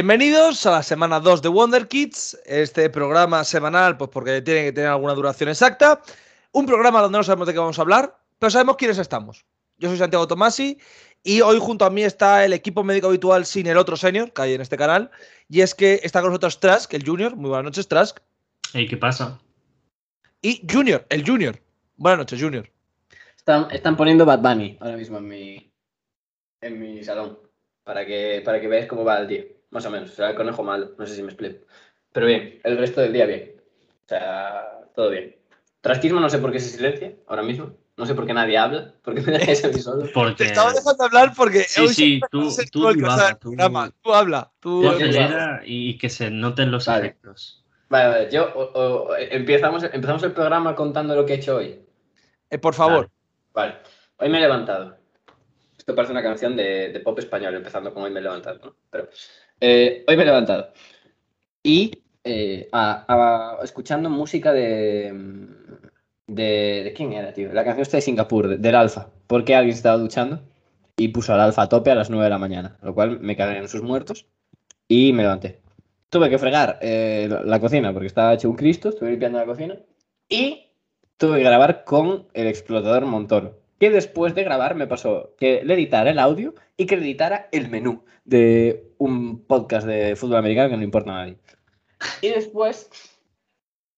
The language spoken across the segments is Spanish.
Bienvenidos a la semana 2 de Wonder Kids, este programa semanal, pues porque tiene que tener alguna duración exacta. Un programa donde no sabemos de qué vamos a hablar, pero sabemos quiénes estamos. Yo soy Santiago Tomasi y hoy junto a mí está el equipo médico habitual sin el otro senior que hay en este canal. Y es que está con nosotros Trask, el Junior. Muy buenas noches, Trask. ¿Y qué pasa? Y Junior, el Junior. Buenas noches, Junior. Están, están poniendo Bad Bunny ahora mismo en mi, en mi salón para que, para que veáis cómo va el día. Más o menos. Será el conejo malo. No sé si me explico. Pero bien, el resto del día bien. O sea, todo bien. Trasquismo no sé por qué se silencia ahora mismo. No sé por qué nadie habla. ¿Por qué me dejáis a mí solo? Porque... Te estaba dejando hablar porque. Sí, sí, tú- a ser tú el que divaga, vas a dar el tú- programa. Tú habla. Tú... Acelera y que se noten los Vale. efectos. Vale, vale. Yo, o- o- empezamos, empezamos el programa contando lo que he hecho hoy. Eh, por favor. Vale. Hoy me he levantado. Esto parece una canción de, de pop español, empezando con hoy me he levantado, ¿no? Pero eh, hoy me he levantado. Y eh, a- a- escuchando música de, de. ¿De quién era, tío? La canción está de Singapur, de- del Alfa. Porque alguien estaba duchando y puso al Alfa a tope a las 9 de la mañana. Lo cual me cagué en sus muertos y me levanté. Tuve que fregar eh, la, la cocina porque estaba hecho un Cristo, estuve limpiando la cocina. Y tuve que grabar con el explotador Montoro. Que después de grabar me pasó que le editara el audio y que le editara el menú de un podcast de fútbol americano que no importa a nadie. Y después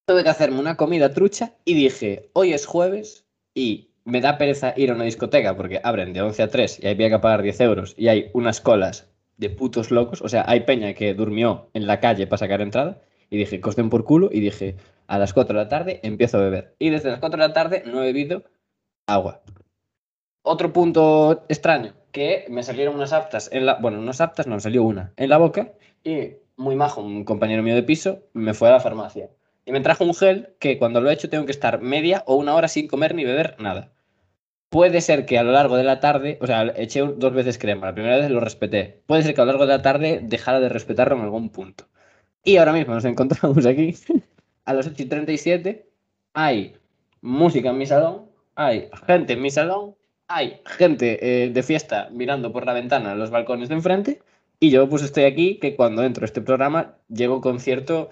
tuve que hacerme una comida trucha y dije, hoy es jueves y me da pereza ir a una discoteca porque abren de 11 a 3 y había que pagar 10 euros y hay unas colas de putos locos. O sea, hay peña que durmió en la calle para sacar entrada y dije, costen por culo y dije, a las 4 de la tarde empiezo a beber. Y desde las 4 de la tarde no he bebido agua. Otro punto extraño, que me salieron unas aptas en la... Bueno, unas aptas, no, salió una en la boca y muy majo, un compañero mío de piso, me fue a la farmacia. Y me trajo un gel que cuando lo he hecho tengo que estar media o una hora sin comer ni beber nada. Puede ser que a lo largo de la tarde, o sea, eché dos veces crema, la primera vez lo respeté. Puede ser que a lo largo de la tarde dejara de respetarlo en algún punto. Y ahora mismo nos encontramos aquí, a las 8 y 37, hay música en mi salón, hay gente en mi salón, hay gente eh, de fiesta mirando por la ventana los balcones de enfrente, y yo pues estoy aquí que cuando entro a este programa llego con cierto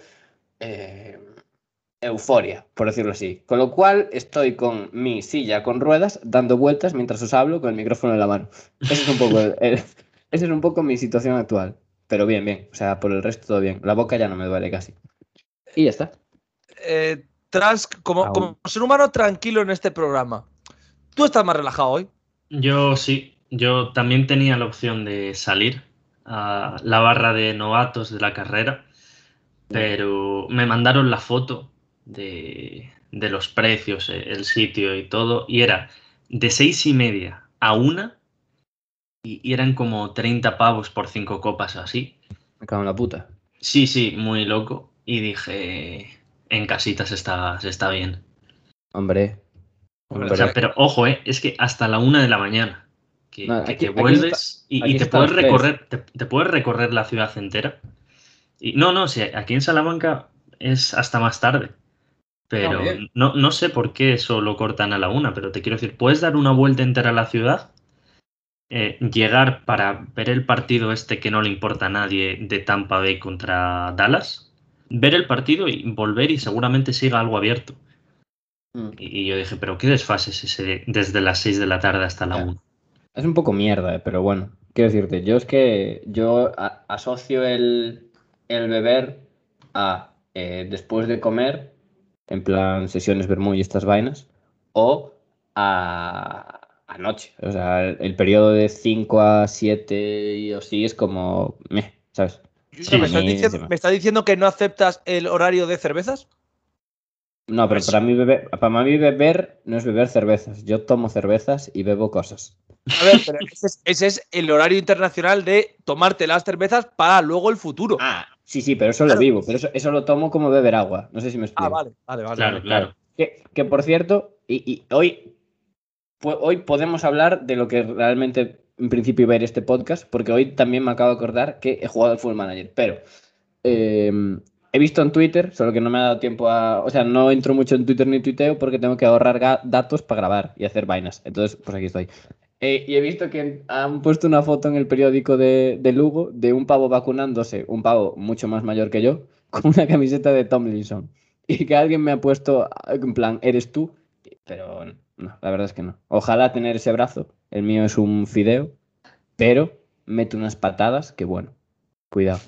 eh, euforia, por decirlo así. Con lo cual estoy con mi silla con ruedas dando vueltas mientras os hablo con el micrófono en la mano. Ese es un poco, el- el- esa es un poco mi situación actual. Pero bien, bien. O sea, por el resto todo bien. La boca ya no me duele casi. Y ya está. Eh, Trask, como, como ser humano tranquilo en este programa, tú estás más relajado hoy. Yo sí, yo también tenía la opción de salir a la barra de novatos de la carrera, pero me mandaron la foto de, de los precios, eh, el sitio y todo, y era de seis y media a una, y, eran como 30 pavos por cinco copas o así. Me cago en la puta. Sí, sí, muy loco. Y dije, en casita se está, se está bien. Hombre. O sea, pero ojo, eh, es que hasta la una de la mañana. Que, No, que aquí- te vuelves y, te puedes recorrer, te, te puedes recorrer la ciudad entera. Y no, no, sí, aquí en Salamanca es hasta más tarde. Pero no sé por qué eso lo cortan a la una, pero te quiero decir, puedes dar una vuelta entera a la ciudad, eh, llegar para ver el partido este que no le importa a nadie de Tampa Bay contra Dallas, ver el partido y volver y seguramente siga algo abierto. Mm. Y y yo dije, pero qué desfase es ese de- desde las 6 de la tarde hasta la Ya. 1. Es un poco mierda, eh, pero bueno. Quiero decirte, yo es que yo a- asocio el, el beber a eh, después de comer, en plan sesiones vermú y estas vainas, o a, a noche. O sea, el, el periodo de 5 a 7 y así es como... Meh, ¿sabes? Sí, ¿me, estás diciendo, me estás diciendo que no aceptas el horario de cervezas? No, pero Pues- para mí, beber, para mí beber no es beber cervezas. Yo tomo cervezas y bebo cosas. A ver, pero ese es, ese es el horario internacional de tomarte las cervezas para luego el futuro. Ah, Ah, sí, sí, pero eso lo vivo. Pero eso, eso lo tomo como beber agua. No sé si me explico. vale, vale, vale. Claro, vale. claro. Que, que, por cierto, y, y hoy, hoy podemos hablar de lo que realmente en principio iba a ir este podcast, porque hoy también me acabo de acordar que he jugado al Full Manager. Pero eh, he visto en Twitter, solo que no me ha dado tiempo a. O sea, no entro mucho en Twitter ni tuiteo porque tengo que ahorrar datos para grabar y hacer vainas. Entonces, pues aquí estoy. Eh, y he visto que han puesto una foto en el periódico de, de Lugo de un pavo vacunándose, un pavo mucho más mayor que yo, con una camiseta de Tomlinson. Y que alguien me ha puesto, en plan, ¿eres tú? Pero no, la verdad es que no. Ojalá tener ese brazo. El mío es un fideo, pero mete unas patadas que bueno. Cuidado.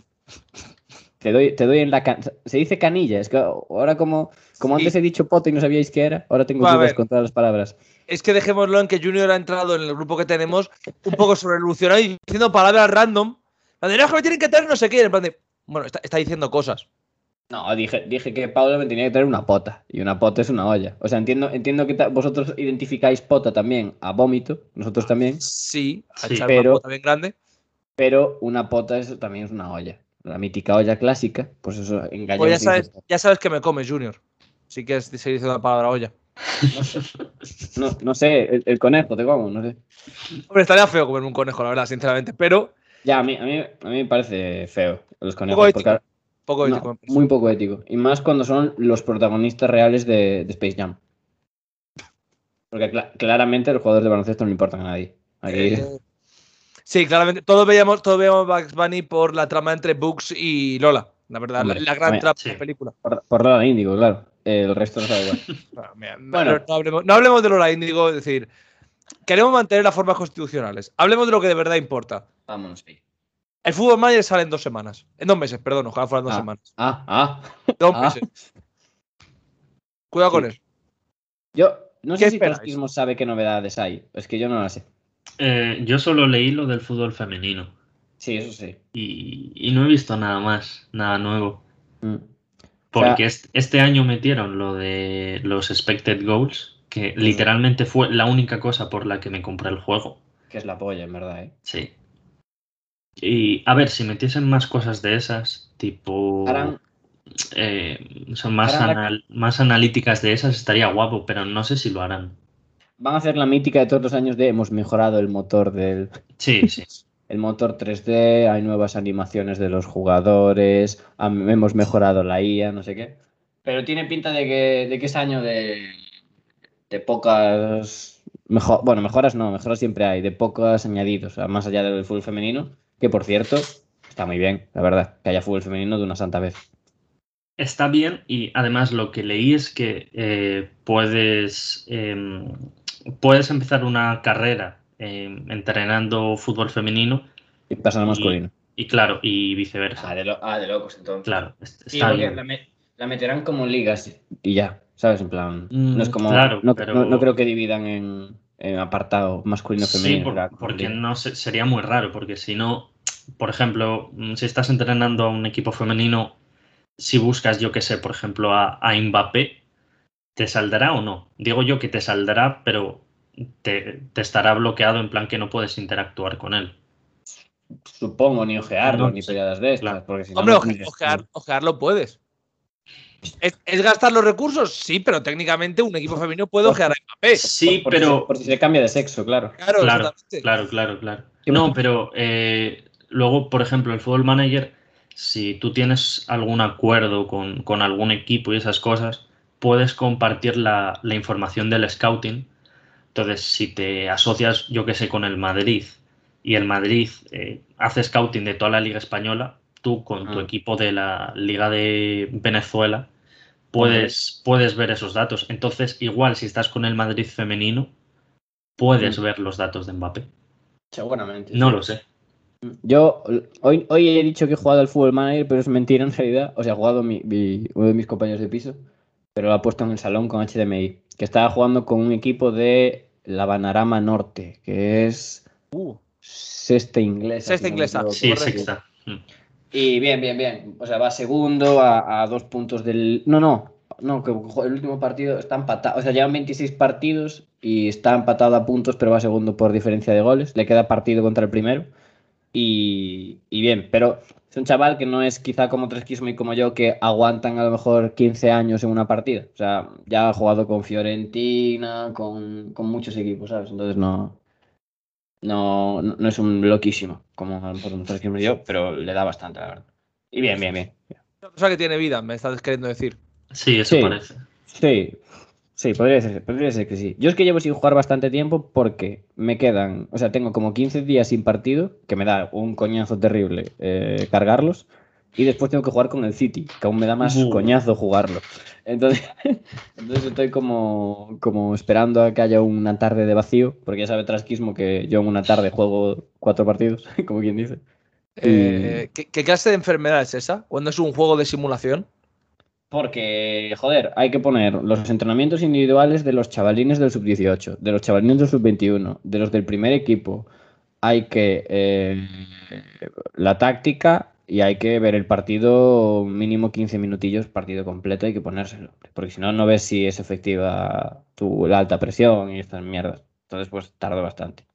Te doy, te doy en la can- Se dice canilla, es que ahora como, como Sí. antes he dicho pote y no sabíais qué era, ahora tengo A dudas con todas las palabras. Es que dejémoslo en que Junior ha entrado en el grupo que tenemos un poco sobrevolucionado y diciendo palabras random. La de "No, es que me tienen que traer no sé qué. En plan de, bueno, está, está diciendo cosas. No, dije, dije que Pablo me tenía que traer una pota. Y una pota es una olla. O sea, entiendo, entiendo que vosotros identificáis pota también a vómito, nosotros también, Sí, a Sí, echar pero- una bota bien grande. pero una pota es, también es una olla. La mítica olla clásica, pues eso en gallego Pues ya se sabes, dice- ya sabes que me comes, Junior. Sí que es seguir diciendo la palabra olla. No, no sé, el, el conejo, te como, no sé. Hombre, estaría feo comerme un conejo, la verdad, sinceramente. Pero Ya, a mí, a mí, a mí me parece feo los conejos. poco ético. porque- Poco ético. muy poco ético. Y más cuando son los protagonistas reales de, de Space Jam. Porque cla- claramente los jugadores de baloncesto no le importan a nadie. Aquí, Eh, Sí, claramente. Todos veíamos, todos veíamos Bugs Bunny por la trama entre Bugs y Lola. La verdad, Hombre, la, la gran trama sí. de la película. por, por Lola Índigo, claro. El resto no sabe igual. Bueno, mira, Bueno. no, hablemos, no hablemos de Lola Índigo, es decir, queremos mantener las formas constitucionales. Hablemos de lo que de verdad importa. Vámonos ahí. El fútbol manager sale en dos semanas. En dos meses, perdón, ojalá fueran dos Ah. semanas. Ah, ah. Dos Ah. meses. Cuidado con eso. Yo no ¿Qué sé si esperáis? Tosquismo sabe qué novedades hay. Es que yo no las sé. Eh, yo solo leí lo del fútbol femenino Sí, eso sí. y, y no he visto nada más, nada nuevo. Mm. Porque est- este año metieron lo de los expected goals, que literalmente fue la única cosa por la que me compré el juego. Que es la polla, en verdad, ¿eh? Sí. Y a ver, si metiesen más cosas de esas, tipo. Harán- eh, son más, harán la- anal- más analíticas de esas, estaría guapo, pero no sé si lo harán. Van a hacer la mítica de todos los años de hemos mejorado el motor del, Sí, sí. el motor 3D, hay nuevas animaciones de los jugadores, hemos mejorado la IA, no sé qué. Pero tiene pinta de que, de que es año de, de pocas... Mejor, bueno, mejoras no, mejoras siempre hay, de pocos añadidos, más allá del fútbol femenino, que por cierto, está muy bien, la verdad, que haya fútbol femenino de una santa vez. Está bien y además lo que leí es que eh, puedes, em, puedes empezar una carrera em, entrenando fútbol femenino Y pasa al Y- masculino. y claro, y viceversa. Ah, de, lo- ah, de locos entonces. Claro, est- Sí, está bien. la, me- la meterán como ligas y ya, ¿sabes? En plan, Mm, no es como. claro, no, pero- no- no creo que dividan en, en apartado masculino Sí, femenino. por- como porque no sé, sería muy raro, porque si no, por ejemplo, mm, si estás entrenando a un equipo femenino, si buscas, yo que sé, por ejemplo, a, a Mbappé, ¿te saldrá o no? Digo yo que te saldrá, pero te, te estará bloqueado en plan que no puedes interactuar con él. Supongo, ni ojearlo, No ni sé. pelladas de estas. Claro. Porque si no, Hombre, no oje- ojear, ojearlo puedes. ¿Es, es gastar los recursos? Sí, pero técnicamente un equipo femenino puede ojear a Mbappé. Sí, por si pero... por si se cambia de sexo, claro. Claro, Claro, exactamente. claro, claro, claro. No, pero eh, luego, por ejemplo, el Football Manager, si tú tienes algún acuerdo con, con algún equipo y esas cosas, puedes compartir la, la información del scouting. Entonces, si te asocias, yo que sé, con el Madrid y el Madrid eh, hace scouting de toda la Liga Española, tú con tu Ah. equipo de la Liga de Venezuela puedes, puedes ver esos datos. Entonces, igual si estás con el Madrid femenino, puedes Mm. ver los datos de Mbappé. Seguramente. No sí. lo sé. Yo hoy, hoy he dicho que he jugado al fútbol manager, pero es mentira en realidad. O sea, ha jugado mi, mi- uno de mis compañeros de piso, pero lo ha puesto en el salón con HDMI. Que estaba jugando con un equipo de la Banarama Norte, que es Uh, sexta inglesa. Sexta si no inglesa. equivoco. Sí, Correcto. sexta. Mm. Y bien, bien, bien. O sea, va segundo a, a dos puntos del. No, no. No, que el último partido está empatado. O sea, llevan 26 partidos y está empatado a puntos, pero va segundo por diferencia de goles. Le queda partido contra el primero. Y, y bien, pero es un chaval que no es quizá como Tresquismo y como yo, que aguantan a lo mejor 15 años en una partida. O sea, ya ha jugado con Fiorentina, con, con muchos equipos, ¿sabes? Entonces no. No, no es un loquísimo, como a lo mejor un Tresquismo y yo, pero le da bastante, la verdad. Y bien, bien, bien. una cosa que tiene vida, me estás queriendo decir. Sí, eso Sí. parece. Sí, Sí, podría ser, podría ser que sí. Yo es que llevo sin jugar bastante tiempo porque me quedan, o sea, tengo como 15 días sin partido, que me da un coñazo terrible eh, cargarlos, y después tengo que jugar con el City, que aún me da más Uh. coñazo jugarlo. Entonces, entonces estoy como, como esperando a que haya una tarde de vacío, porque ya sabe Trasquismo que yo en una tarde juego cuatro partidos, como quien dice. Eh, ¿qué, qué clase de enfermedad es esa? ¿Cuándo es un juego de simulación? Porque, joder, hay que poner los entrenamientos individuales de los chavalines del sub-18, de los chavalines del sub-21, de los del primer equipo. Hay que eh, la táctica y hay que ver el partido mínimo 15 minutillos, partido completo, hay que ponérselo. Porque si no, no ves si es efectiva tu, la alta presión y estas mierdas. Entonces, pues tarda bastante.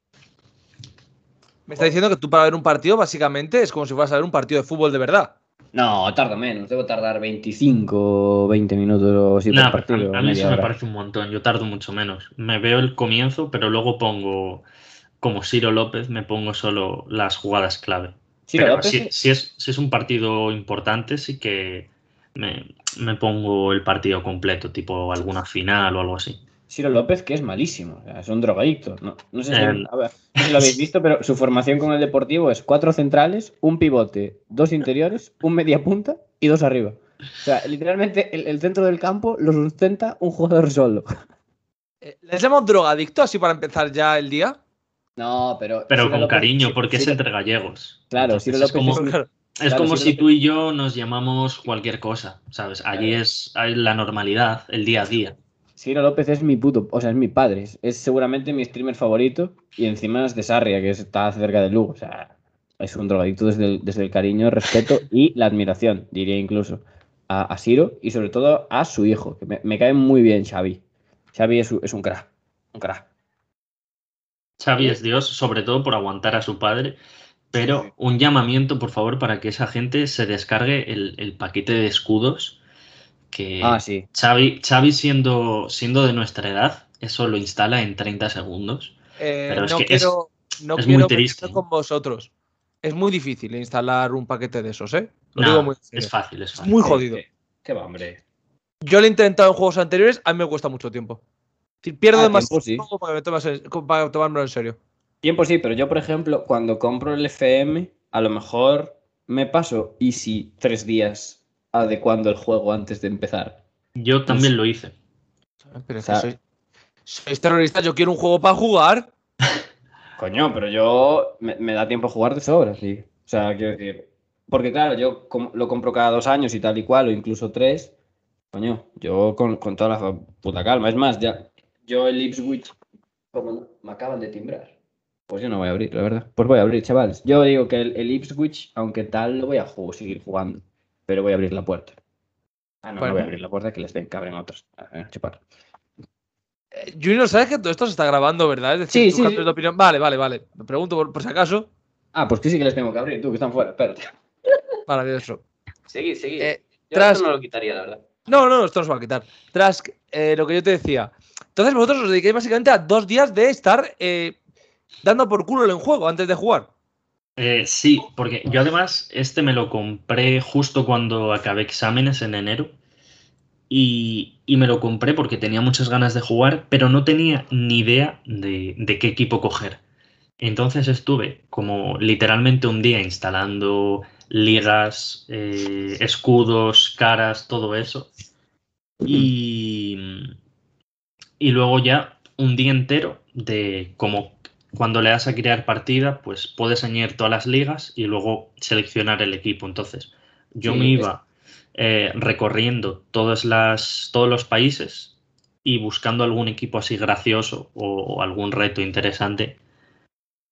Me está diciendo que tú para ver un partido, básicamente, es como si fueras a ver un partido de fútbol de verdad. No, tardo menos. Debo tardar 25 o 20 minutos así Nah, por partido. a, a mí eso me parece un montón. Yo tardo mucho menos. Me veo el comienzo, pero luego pongo, como Ciro López, me pongo solo las jugadas clave. Ciro Pero López, si, si es, si es un partido importante, sí que me, me pongo el partido completo, tipo alguna final o algo así. Ciro López, que es malísimo, o sea, es un drogadicto. No, no sé si, Eh, a ver, no sé si lo habéis visto, pero su formación con el Deportivo es cuatro centrales, un pivote, dos interiores, un media punta y dos arriba. O sea, literalmente el, el centro del campo lo sustenta un jugador solo. Eh, ¿Les llamo drogadicto así para empezar ya el día? No, pero. Pero Ciro con López- cariño, porque es entre gallegos. Claro, Entonces, Ciro es López como, es un- es claro, como Ciro si López- tú y yo nos llamamos cualquier cosa, ¿sabes? Allí Claro. es la normalidad, el día a día. Ciro López es mi puto, o sea, es mi padre. Es, es seguramente mi streamer favorito y encima es de Sarria, que está cerca de Lugo. O sea, es un drogadicto desde el, desde el cariño, el respeto y la admiración, diría incluso, a, a Ciro y sobre todo a su hijo, que me, me cae muy bien Xavi. Xavi es, un- es un crack, un crack. Xavi es Dios, sobre todo por aguantar a su padre, pero un llamamiento, por favor, para que esa gente se descargue el, el paquete de escudos que Ah, sí. Xavi, Xavi siendo, siendo de nuestra edad, eso lo instala en 30 segundos. Eh, Pero es no que es- quiero, no es quiero muy triste. con vosotros. Es muy difícil instalar un paquete de esos, ¿eh? Lo Nah, digo muy es fácil, es Es fácil. muy jodido. Qué va, hombre. Yo lo he intentado en juegos anteriores, a mí me cuesta mucho tiempo. Es Pierdo Ah, demasiado tiempo, sí. para, para tomármelo en serio. Tiempo sí, pero yo, por ejemplo, cuando compro el FM, a lo mejor me paso Easy tres días adecuando el juego antes de empezar. Yo también lo hice. Pero es que sois, sois terroristas, yo quiero un juego para jugar. Coño, pero yo me, me da tiempo a jugar de sobra, sí. O sea, quiero decir. Porque claro, yo com- lo compro cada dos años y tal y cual, o incluso tres. Coño, yo con, con toda la puta calma. Es más, ya. Yo el Ipswich. Como no, me acaban de timbrar. Pues yo no voy a abrir, la verdad. Pues voy a abrir, chavales. Yo digo que el, el Ipswich, aunque tal, lo voy a jugar, seguir jugando. Pero voy a abrir la puerta. Ah, no, Bueno. no voy a abrir la puerta que les den cabren otros. A chupar. Eh, Junior, ¿sabes que todo esto se está grabando, verdad? Es decir, Sí, sí, cambios sí. de opinión. Vale, vale, vale. Me pregunto por, por si acaso. Ah, pues que sí que les tengo que abrir, tú, que están fuera. Espérate. Maravilloso. Seguid, seguid. Eh, Yo tras- esto no lo quitaría, la verdad. No, no, esto no se va a quitar. Tras eh, lo que yo te decía. Entonces vosotros os dedicáis básicamente a dos días de estar eh, dando por culo el juego antes de jugar. Eh, sí, porque yo además este me lo compré justo cuando acabé exámenes en enero y, y me lo compré porque tenía muchas ganas de jugar, pero no tenía ni idea de, de qué equipo coger. Entonces estuve como literalmente un día instalando ligas, eh, escudos, caras, todo eso. Y, y luego ya un día entero de como cuando le das a crear partida, pues puedes añadir todas las ligas y luego seleccionar el equipo. Entonces, yo Sí, me iba eh, recorriendo todas las, todos los países y buscando algún equipo así gracioso o, o algún reto interesante.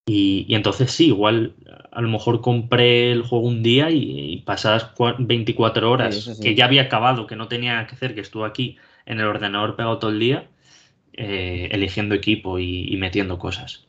Y, y entonces sí, igual a lo mejor compré el juego un día y, y pasadas cua- 24 horas, sí. que ya había acabado, que no tenía que hacer, que estuve aquí en el ordenador pegado todo el día, eh, eligiendo equipo y, y metiendo cosas.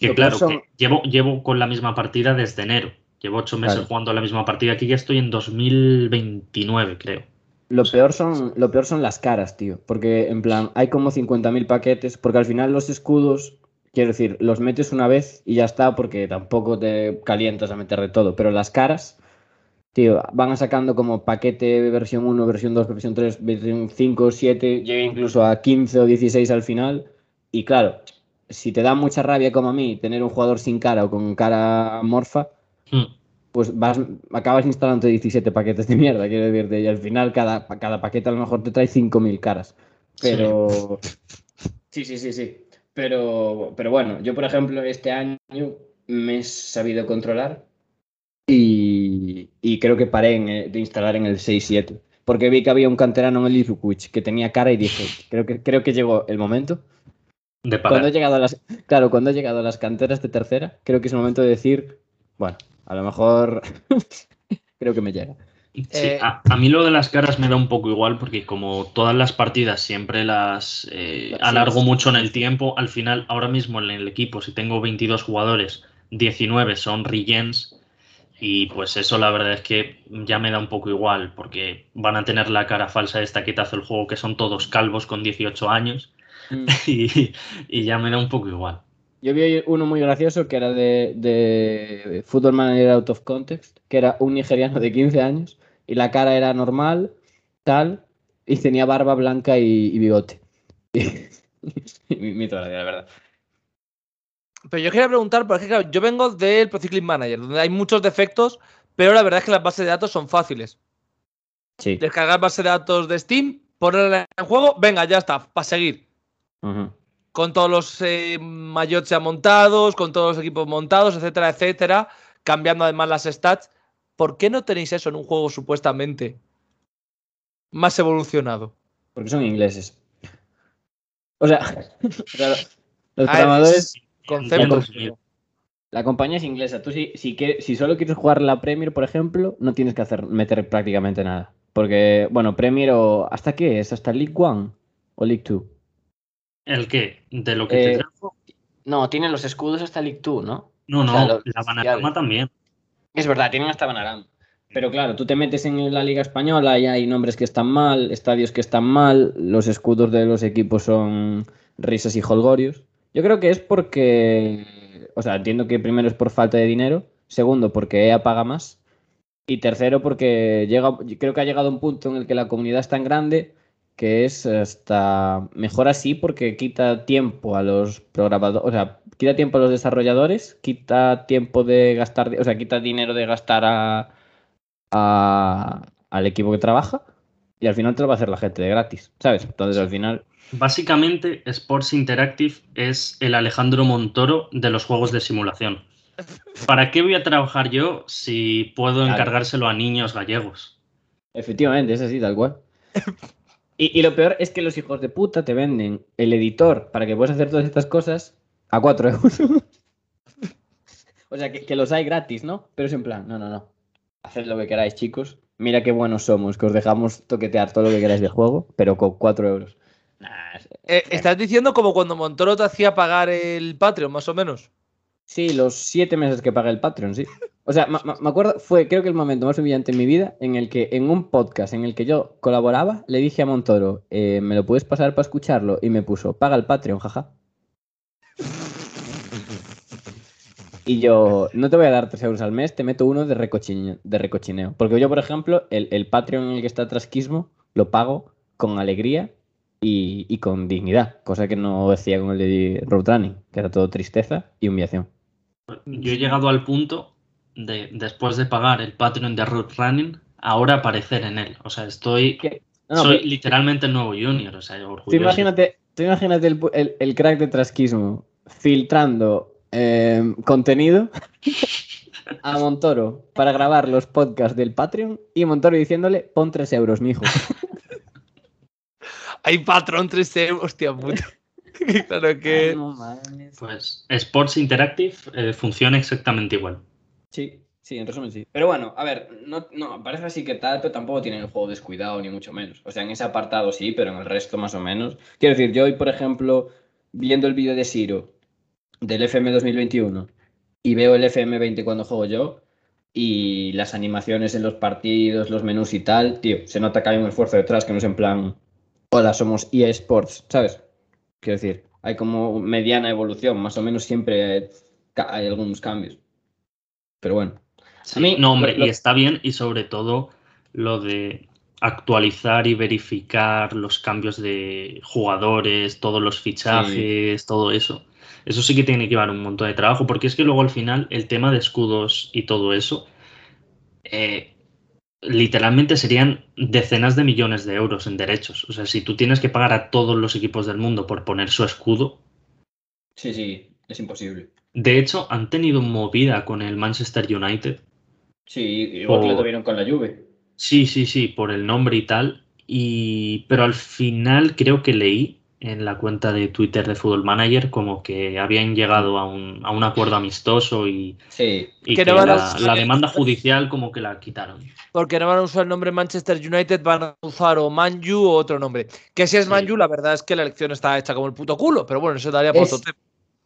Que Lo claro, peor son- que llevo, llevo con la misma partida desde enero. Llevo ocho meses Claro. jugando la misma partida. Aquí ya estoy en 2029, creo. Lo peor, son, lo peor son las caras, tío. Porque, en plan, hay como 50.000 paquetes. Porque al final los escudos, quiero decir, los metes una vez y ya está. Porque tampoco te calientas a meter de todo. Pero las caras, tío, van sacando como paquete versión 1, versión 2, versión 3, versión 5, 7, llega incluso a 15 o 16 al final. Y claro, si te da mucha rabia como a mí tener un jugador sin cara o con cara morfa, Hmm. pues vas, acabas instalando 17 paquetes de mierda, quiero decirte, y al final cada, cada paquete a lo mejor te trae 5.000 caras. Pero... Sí, sí, sí, sí. Pero, pero bueno, yo por ejemplo este año me he sabido controlar y, y creo que paré en, de instalar en el 6.7. Porque vi que había un canterano en el Ipswich que tenía cara y dije, creo que, creo que llegó el momento. De Cuando he llegado a las, claro, cuando he llegado a las canteras de tercera, creo que es el momento de decir, bueno, a lo mejor creo que me llega. Sí, Eh, a, a mí lo de las caras me da un poco igual porque como todas las partidas siempre las eh, alargo mucho en el tiempo, al final ahora mismo en el equipo si tengo 22 jugadores, 19 son regens y pues eso la verdad es que ya me da un poco igual porque van a tener la cara falsa esta que te hace el juego que son todos calvos con 18 años y, y ya me da un poco igual. Yo vi uno muy gracioso que era de, de Football Manager Out of Context, que era un nigeriano de 15 años y la cara era normal, tal, y tenía barba blanca y, y bigote. Y, mi, mi gracia, la verdad. Pero yo quería preguntar, porque claro, yo vengo del Pro Cycling Manager, donde hay muchos defectos, pero la verdad es que las bases de datos son fáciles. Sí. Descargar base de datos de Steam, ponerla en juego, venga, ya está, para seguir. Con todos los eh, mayots ya montados, con todos los equipos montados, etcétera, etcétera, cambiando además las stats. ¿Por qué no tenéis eso en un juego supuestamente más evolucionado? Porque son ingleses. O sea, los Ah, programadores, Concepto. La compañía es inglesa. Tú si, si solo quieres jugar la Premier, por ejemplo, no tienes que hacer meter prácticamente nada. Porque, bueno, Premier o... ¿Hasta qué es? ¿Hasta League One o League Two? ¿El qué? ¿De lo que te Eh, trajo? No, tienen los escudos hasta League Two, ¿no? No, no, o sea, los la. Banarama también. Es verdad, tienen hasta Banarama. Pero claro, tú te metes en la Liga Española y hay nombres que están mal, estadios que están mal, los escudos de los equipos son risas y holgorios. Yo creo que es porque, o sea, entiendo que primero es por falta de dinero, segundo porque EA paga más y tercero porque llega, creo que ha llegado un punto en el que la comunidad es tan grande que es hasta mejor así porque quita tiempo a los programadores, o sea, quita tiempo a los desarrolladores, quita tiempo de gastar, o sea, quita dinero de gastar a, a- al equipo que trabaja y al final te lo va a hacer la gente de gratis, ¿sabes? Entonces al final, Básicamente, Sports Interactive es el Alejandro Montoro de los juegos de simulación. ¿Para qué voy a trabajar yo si puedo Claro. encargárselo a niños gallegos? efectivamente, es así, tal cual. Y, lo peor es que los hijos de puta te venden el editor para que puedas hacer todas estas cosas a 4 euros. o sea, que, los hay gratis, ¿no? Pero es en plan, no, no, no. Haced lo que queráis, chicos. Mira qué buenos somos, que os dejamos toquetear todo lo que queráis de juego, pero con 4 euros. Nah, Eh, estás diciendo como cuando Montoro te hacía pagar el Patreon, más o menos. Sí, los siete meses que pagué el Patreon, sí. O sea, me acuerdo, fue creo que el momento más humillante en mi vida en el que en un podcast en el que yo colaboraba, le dije a Montoro, eh, ¿me lo puedes pasar para escucharlo? Y me puso, paga el Patreon, jaja. Y yo, no te voy a dar 3 euros al mes, te meto uno de, recochine- de recochineo. Porque yo, por ejemplo, el, Patreon en el que está Trasquismo, lo pago con alegría y, y con dignidad. Cosa que no decía con el de Road Running, que era todo tristeza y humillación. Yo he llegado al punto de, después de pagar el Patreon de Road Running, ahora aparecer en él. O sea, estoy. Que- no, no, soy pero literalmente el nuevo Junior. O sea, orgulloso. tú imagínate, tú imagínate el, el- el crack de Trasquismo filtrando eh, contenido a Montoro para grabar los podcasts del Patreon y Montoro diciéndole, pon 3 euros, mijo. Hay patrón 3 euros, hostia puta. claro que. No mames. Pues Sports Interactive eh, funciona exactamente igual. Sí, sí, en resumen sí. Pero bueno, a ver, no, no, parece así que tal, pero tampoco tienen el juego descuidado, ni mucho menos. O sea, en ese apartado sí, pero en el resto más o menos. Quiero decir, yo hoy, por ejemplo, viendo el vídeo de Siro del FM 2021 y veo el FM 20 cuando juego yo y las animaciones en los partidos, los menús y tal, tío, se nota que hay un esfuerzo detrás que no es en plan, hola, somos EA Sports, ¿sabes? Quiero decir, hay como mediana evolución, más o menos siempre hay algunos cambios. Pero bueno. Sí, A mí, no, hombre, lo- y está bien, y sobre todo lo de actualizar y verificar los cambios de jugadores, todos los fichajes, todo eso. Eso sí que tiene que llevar un montón de trabajo, porque es que luego al final el tema de escudos y todo eso, eh, literalmente serían decenas de millones de euros en derechos. O sea, si tú tienes que pagar a todos los equipos del mundo por poner su escudo, Sí, sí, es imposible. de hecho han tenido movida con el Manchester United Sí, igual que lo tuvieron con la Juve. Sí, sí, sí, por el nombre y tal. Y, pero al final creo que leí en la cuenta de Twitter de Football Manager como que habían llegado a un, a un acuerdo amistoso y, Sí, y Que que, no van a la, la demanda judicial como que la quitaron. Porque no van a usar el nombre Manchester United, van a usar o Manju o otro nombre. Que si es Sí. Manju, la verdad es que la elección está hecha como el puto culo, pero bueno, eso daría por Es- otro tema.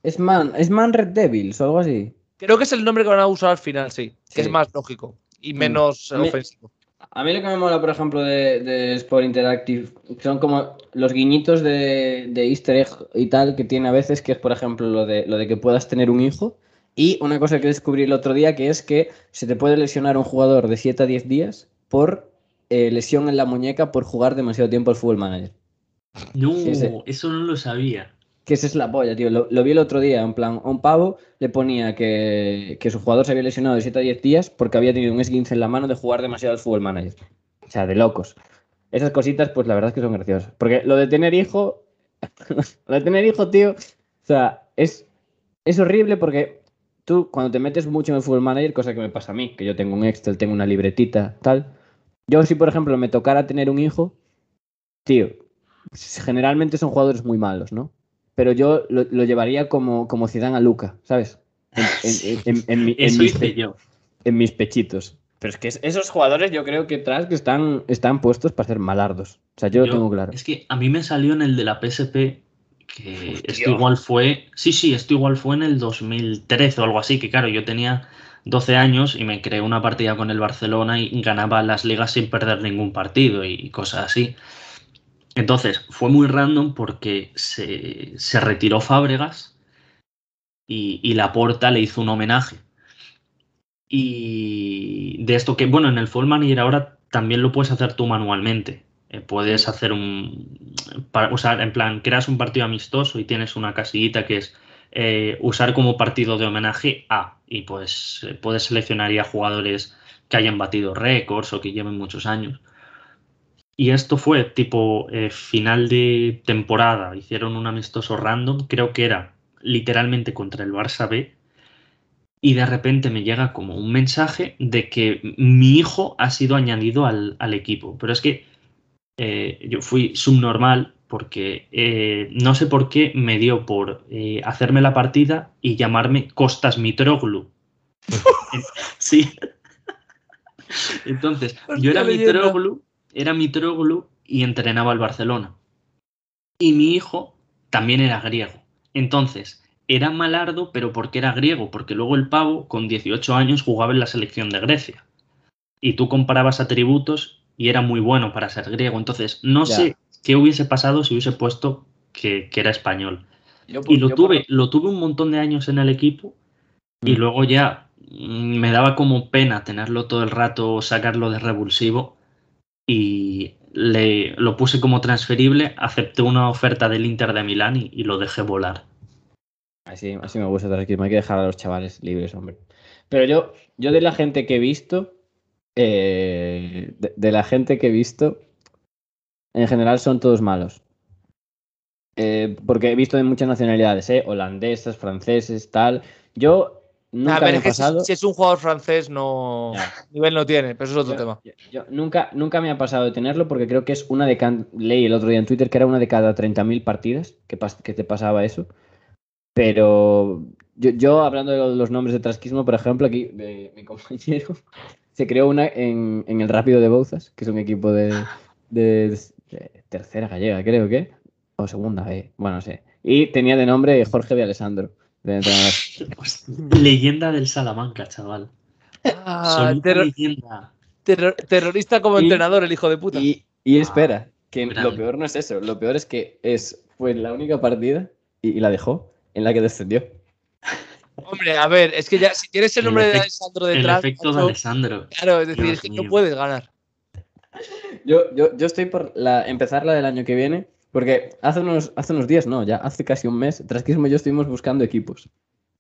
Es Man, es Man Red Devils o algo así. Creo que es el nombre que van a usar al final, sí. Que Sí. es más lógico y menos A mí- ofensivo. A mí lo que me mola, por ejemplo, de, de Sport Interactive son como los guiñitos de, de easter egg y tal que tiene a veces, que es, por ejemplo, lo de, lo de que puedas tener un hijo. Y una cosa que descubrí el otro día, que es que se te puede lesionar un jugador de 7 a 10 días por eh, lesión en la muñeca por jugar demasiado tiempo al Fútbol Manager. No, Sí, sí. eso no lo sabía. Que esa es la polla, tío. Lo, vi el otro día, en plan, un pavo le ponía que, que su jugador se había lesionado de 7 a 10 días porque había tenido un esguince en la mano de jugar demasiado al fútbol manager. O sea, de locos. Esas cositas, pues la verdad es que son graciosas. Porque lo de tener hijo, lo de tener hijo, tío, o sea, es, es horrible porque tú cuando te metes mucho en el fútbol manager, cosa que me pasa a mí, que yo tengo un Excel, tengo una libretita, tal. Yo si, por ejemplo, me tocara tener un hijo, tío, generalmente son jugadores muy malos, ¿no? Pero yo lo, lo llevaría como, como Zidane a Luca, ¿sabes? En, en- en- en- mi- mis hice pe- yo. en mis pechitos. Pero es que es- esos jugadores yo creo que tras que están, están puestos para ser malardos. O sea, yo, lo tengo claro. Es que a mí me salió en el de la PSP que esto igual fue, sí, sí, esto igual fue en el 2013 o algo así, que claro, yo tenía 12 años y me creé una partida con el Barcelona y ganaba las ligas sin perder ningún partido y cosas así. Entonces, fue muy random porque se, retiró Fábregas y, y Laporta le hizo un homenaje. Y de esto que, bueno, en el Full Manager ahora también lo puedes hacer tú manualmente. Eh, puedes hacer un. Para en plan, creas un partido amistoso y tienes una casillita que es eh, usar como partido de homenaje a. Y pues eh, puedes seleccionar ya jugadores que hayan batido récords o que lleven muchos años. Y esto fue tipo eh, final de temporada. Hicieron un amistoso random, creo que era literalmente contra el Barça B. Y de repente me llega como un mensaje de que mi hijo ha sido añadido al, al equipo. Pero es que eh, yo fui subnormal porque eh, no sé por qué me dio por eh, hacerme la partida y llamarme Costas Mitroglou. sí. Entonces, yo era. Mitroglou, era Mitroglou y entrenaba al Barcelona. Y mi hijo también era griego. Entonces, era malardo, pero porque era griego, porque luego el pavo con 18 años jugaba en la selección de Grecia. Y tú comparabas atributos y era muy bueno para ser griego. Entonces, no Ya. sé qué hubiese pasado si hubiese puesto que, que era español. Yo- Y lo yo por- tuve, lo tuve un montón de años en el equipo y Mm. luego ya mm, me daba como pena tenerlo todo el rato, sacarlo de revulsivo y le, lo puse como transferible, acepté una oferta del Inter de Milán y, y lo dejé volar. Así, así me gusta transmitir, hay que dejar a los chavales libres, hombre. Pero yo, yo de la gente que he visto, eh, de, la gente que he visto, en general son todos malos. Eh, porque he visto de muchas nacionalidades, ¿eh? holandesas, franceses, tal. Yo nunca a ver, me es ha que si, pasado. si es un jugador francés, no. Ya. Nivel no tiene, pero eso es otro Yo- tema. yo- yo nunca, nunca me ha pasado de tenerlo porque creo que es una de cada. Leí el otro día en Twitter que era una de cada 30.000 partidas que, pas- que te pasaba eso. Pero yo, yo, hablando de los nombres de Trasquismo, por ejemplo, aquí de- mi compañero se creó una en, en el Rápido de Bouzas, que es un equipo de, de- de tercera gallega, creo que. O segunda, B, bueno, no sé. Y tenía de nombre Jorge de Alessandro. De entrenador. Leyenda del Salamanca, chaval. Ah, terro- leyenda. terrorista como Y- entrenador, el hijo de puta. Y, y espera, que grande. lo peor no es eso, lo peor es que es, fue la única partida, y, y la dejó, en la que descendió. Hombre, a ver, es que ya si tienes el El nombre de efect- Alessandro El detrás, efecto de Alessandro. claro, es decir, Dios es que mío. no puedes ganar. Yo, yo, yo estoy por la, empezar la del año que viene, porque hace unos, hace unos días, no, ya hace casi un mes, Trasquismo y yo estuvimos buscando equipos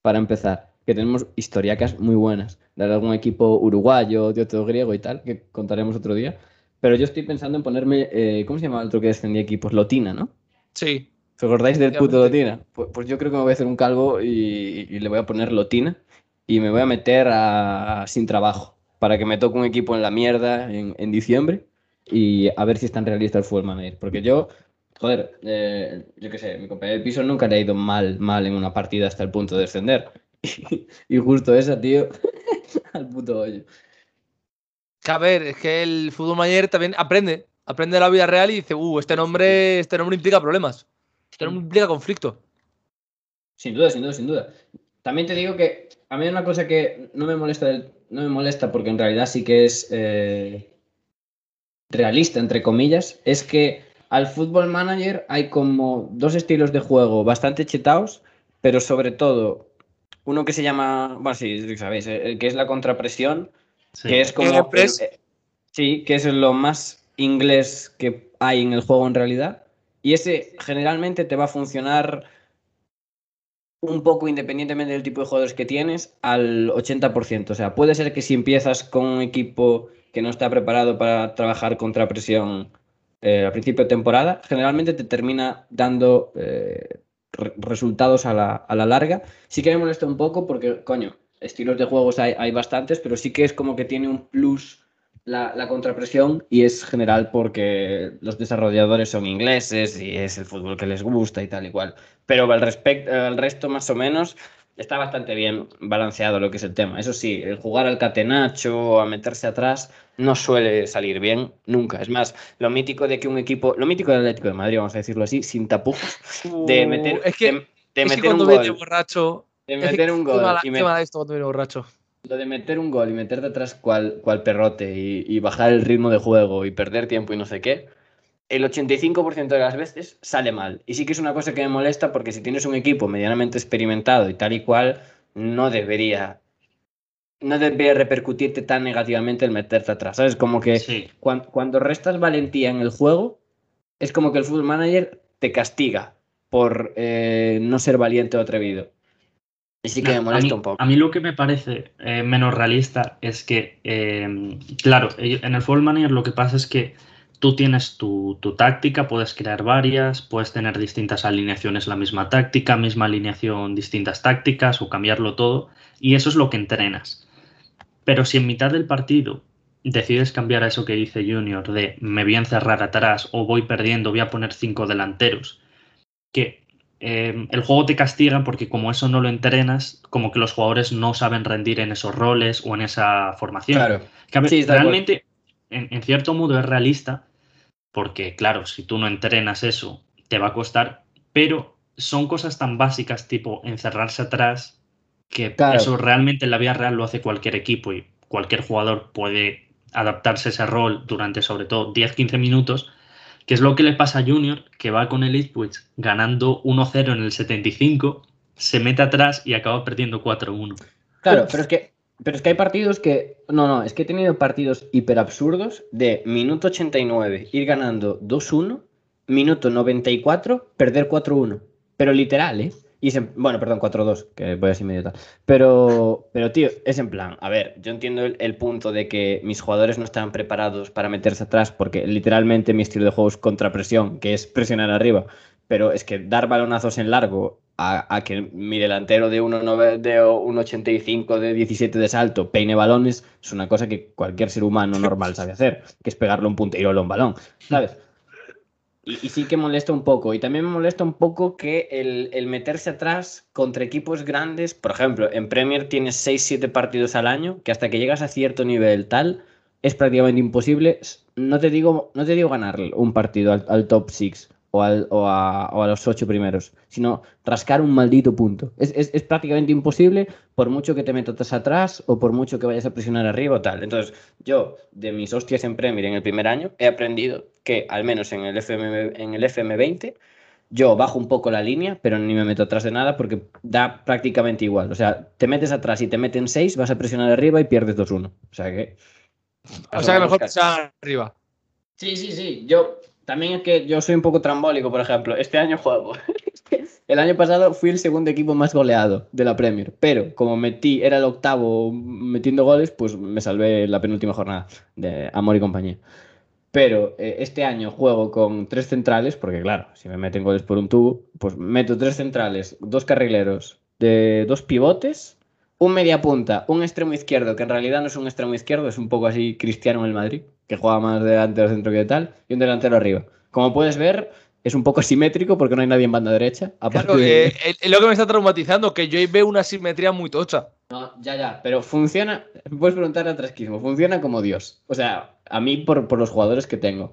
para empezar, que tenemos historiacas muy buenas, de algún equipo uruguayo, de otro griego y tal, que contaremos otro día. Pero yo estoy pensando en ponerme, eh, ¿cómo se llama el otro que descendía equipos? Lotina, ¿no? Sí. ¿Os acordáis del puto. Lotina? Pues, pues yo creo que me voy a hacer un calvo y, y le voy a poner Lotina y me voy a meter a, sin trabajo para que me toque un equipo en la mierda en, en diciembre y a ver si es tan realista el fútbol manager. Porque yo, joder, eh, yo qué sé, mi compañero de piso nunca le ha ido mal, mal en una partida hasta el punto de descender. Y, justo esa, tío, al puto hoyo. A ver, es que el fútbol manager también aprende. Aprende de la vida real y dice, uh, este nombre, este nombre implica problemas. Este nombre implica conflicto. Sin duda, sin duda, sin duda. También te digo que a mí una cosa que no me molesta, del- no me molesta porque en realidad sí que es eh, realista, entre comillas, es que al Football Manager hay como dos estilos de juego bastante chetados, pero sobre todo uno que se llama, bueno, sí, sabéis, eh, el que es la contrapresión, Sí. que es como... El- eh, sí, que es lo más inglés que hay en el juego en realidad. Y ese generalmente te va a funcionar un poco independientemente del tipo de jugadores que tienes al 80%. O sea, puede ser que si empiezas con un equipo que no está preparado para trabajar contra presión eh, al principio de temporada, generalmente te termina dando eh, re- resultados a la, a la larga. Sí que me molesta un poco porque, coño, estilos de juegos hay, hay bastantes, pero sí que es como que tiene un plus la, la contrapresión y es general porque los desarrolladores son ingleses y es el fútbol que les gusta y tal y cual. Pero al, respect- al resto, más o menos, está bastante bien balanceado lo que es el tema. Eso sí, el jugar al catenacho a meterse atrás no suele salir bien nunca. Es más, lo mítico de que un equipo, lo mítico del Atlético de Madrid, vamos a decirlo así, sin tapujos, de Uh, meter, es que, de, de es que meter cuando un viene gol, borracho. de meter un gol mala- y qué met- mala esto cuando viene borracho. lo de meter un gol y meterte atrás cual, cual perrote y, y bajar el ritmo de juego y perder tiempo y no sé qué, el 85% de las veces sale mal. Y sí que es una cosa que me molesta porque si tienes un equipo medianamente experimentado y tal y cual, no debería, no debería repercutirte tan negativamente el meterte atrás. ¿Sabes? Como que Sí. cuando, restas valentía en el juego, es como que el Football Manager te castiga por eh, no ser valiente o atrevido. Y sí que me molesta mí- un poco. A mí lo que me parece eh, menos realista es que, eh, claro, en el Football Manager lo que pasa es que tú tienes tu, tu táctica, puedes crear varias, puedes tener distintas alineaciones, la misma táctica, misma alineación, distintas tácticas o cambiarlo todo, y eso es lo que entrenas. Pero si en mitad del partido decides cambiar a eso que dice Junior de me voy a encerrar atrás o voy perdiendo, voy a poner cinco delanteros, que eh, el juego te castiga porque como eso no lo entrenas, como que los jugadores no saben rendir en esos roles o en esa formación. Claro. Que, Sí, realmente, en, en cierto modo es realista, porque claro, si tú no entrenas eso, te va a costar, pero son cosas tan básicas tipo encerrarse atrás, que Claro. eso realmente en la vida real lo hace cualquier equipo y cualquier jugador puede adaptarse a ese rol durante sobre todo 10-15 minutos, que es lo que le pasa a Junior, que va con el Ipswich ganando 1-0 en el 75, se mete atrás y acaba perdiendo 4-1. Claro, pero es que pero es que hay partidos que no, no, es que he tenido partidos hiper absurdos de minuto 89 ir ganando 2-1, minuto 94 perder 4-1, pero literal, ¿eh? Y bueno, perdón, 4-2, que voy así medio tal. Pero, pero tío, es en plan, a ver, yo entiendo el, el punto de que mis jugadores no estaban preparados para meterse atrás, porque literalmente mi estilo de juego es contrapresión, que es presionar arriba. Pero es que dar balonazos en largo a, que mi delantero de 1,9 de 1,85 de 17 de salto peine balones es una cosa que cualquier ser humano normal sabe hacer, que es pegarle un punteiro a un balón, ¿sabes? Y, y sí que molesta un poco. Y también me molesta un poco que el, el meterse atrás contra equipos grandes, por ejemplo, en Premier tienes 6-7 partidos al año, que hasta que llegas a cierto nivel tal, es prácticamente imposible. No te digo, no te digo ganar un partido al, al top 6 o, al- o a, o a los 8 primeros, sino rascar un maldito punto. Es, es- es prácticamente imposible por mucho que te metas atrás o por mucho que vayas a presionar arriba o tal. Entonces, yo, de mis hostias en Premier en el primer año, he aprendido que, al menos en el, FM, en el FM20, yo bajo un poco la línea, pero ni me meto atrás de nada porque da prácticamente igual. O sea, te metes atrás y te meten 6, vas a presionar arriba y pierdes 2-1. O sea que. O sea que mejor pisar arriba. Sí, sí, sí. Yo también es que yo soy un poco trambólico, por ejemplo. Este año juego. el año pasado fui el segundo equipo más goleado de la Premier, pero como metí, era el octavo metiendo goles, pues me salvé la penúltima jornada de Amor y compañía. Pero eh, este año juego con tres centrales, porque claro, si me meten goles por un tubo, pues meto tres centrales, dos carrileros, de dos pivotes, un media punta, un extremo izquierdo, que en realidad no es un extremo izquierdo, es un poco así cristiano en el Madrid, que juega más delantero centro que tal, y un delantero arriba. Como puedes ver, es un poco asimétrico porque no hay nadie en banda derecha. Aparte Claro, de- eh, es lo que me está traumatizando, que yo ahí veo una simetría muy tocha. No, ya, ya, pero funciona, puedes preguntar a Trasquismo, funciona como Dios. O sea, a mí por, por los jugadores que tengo.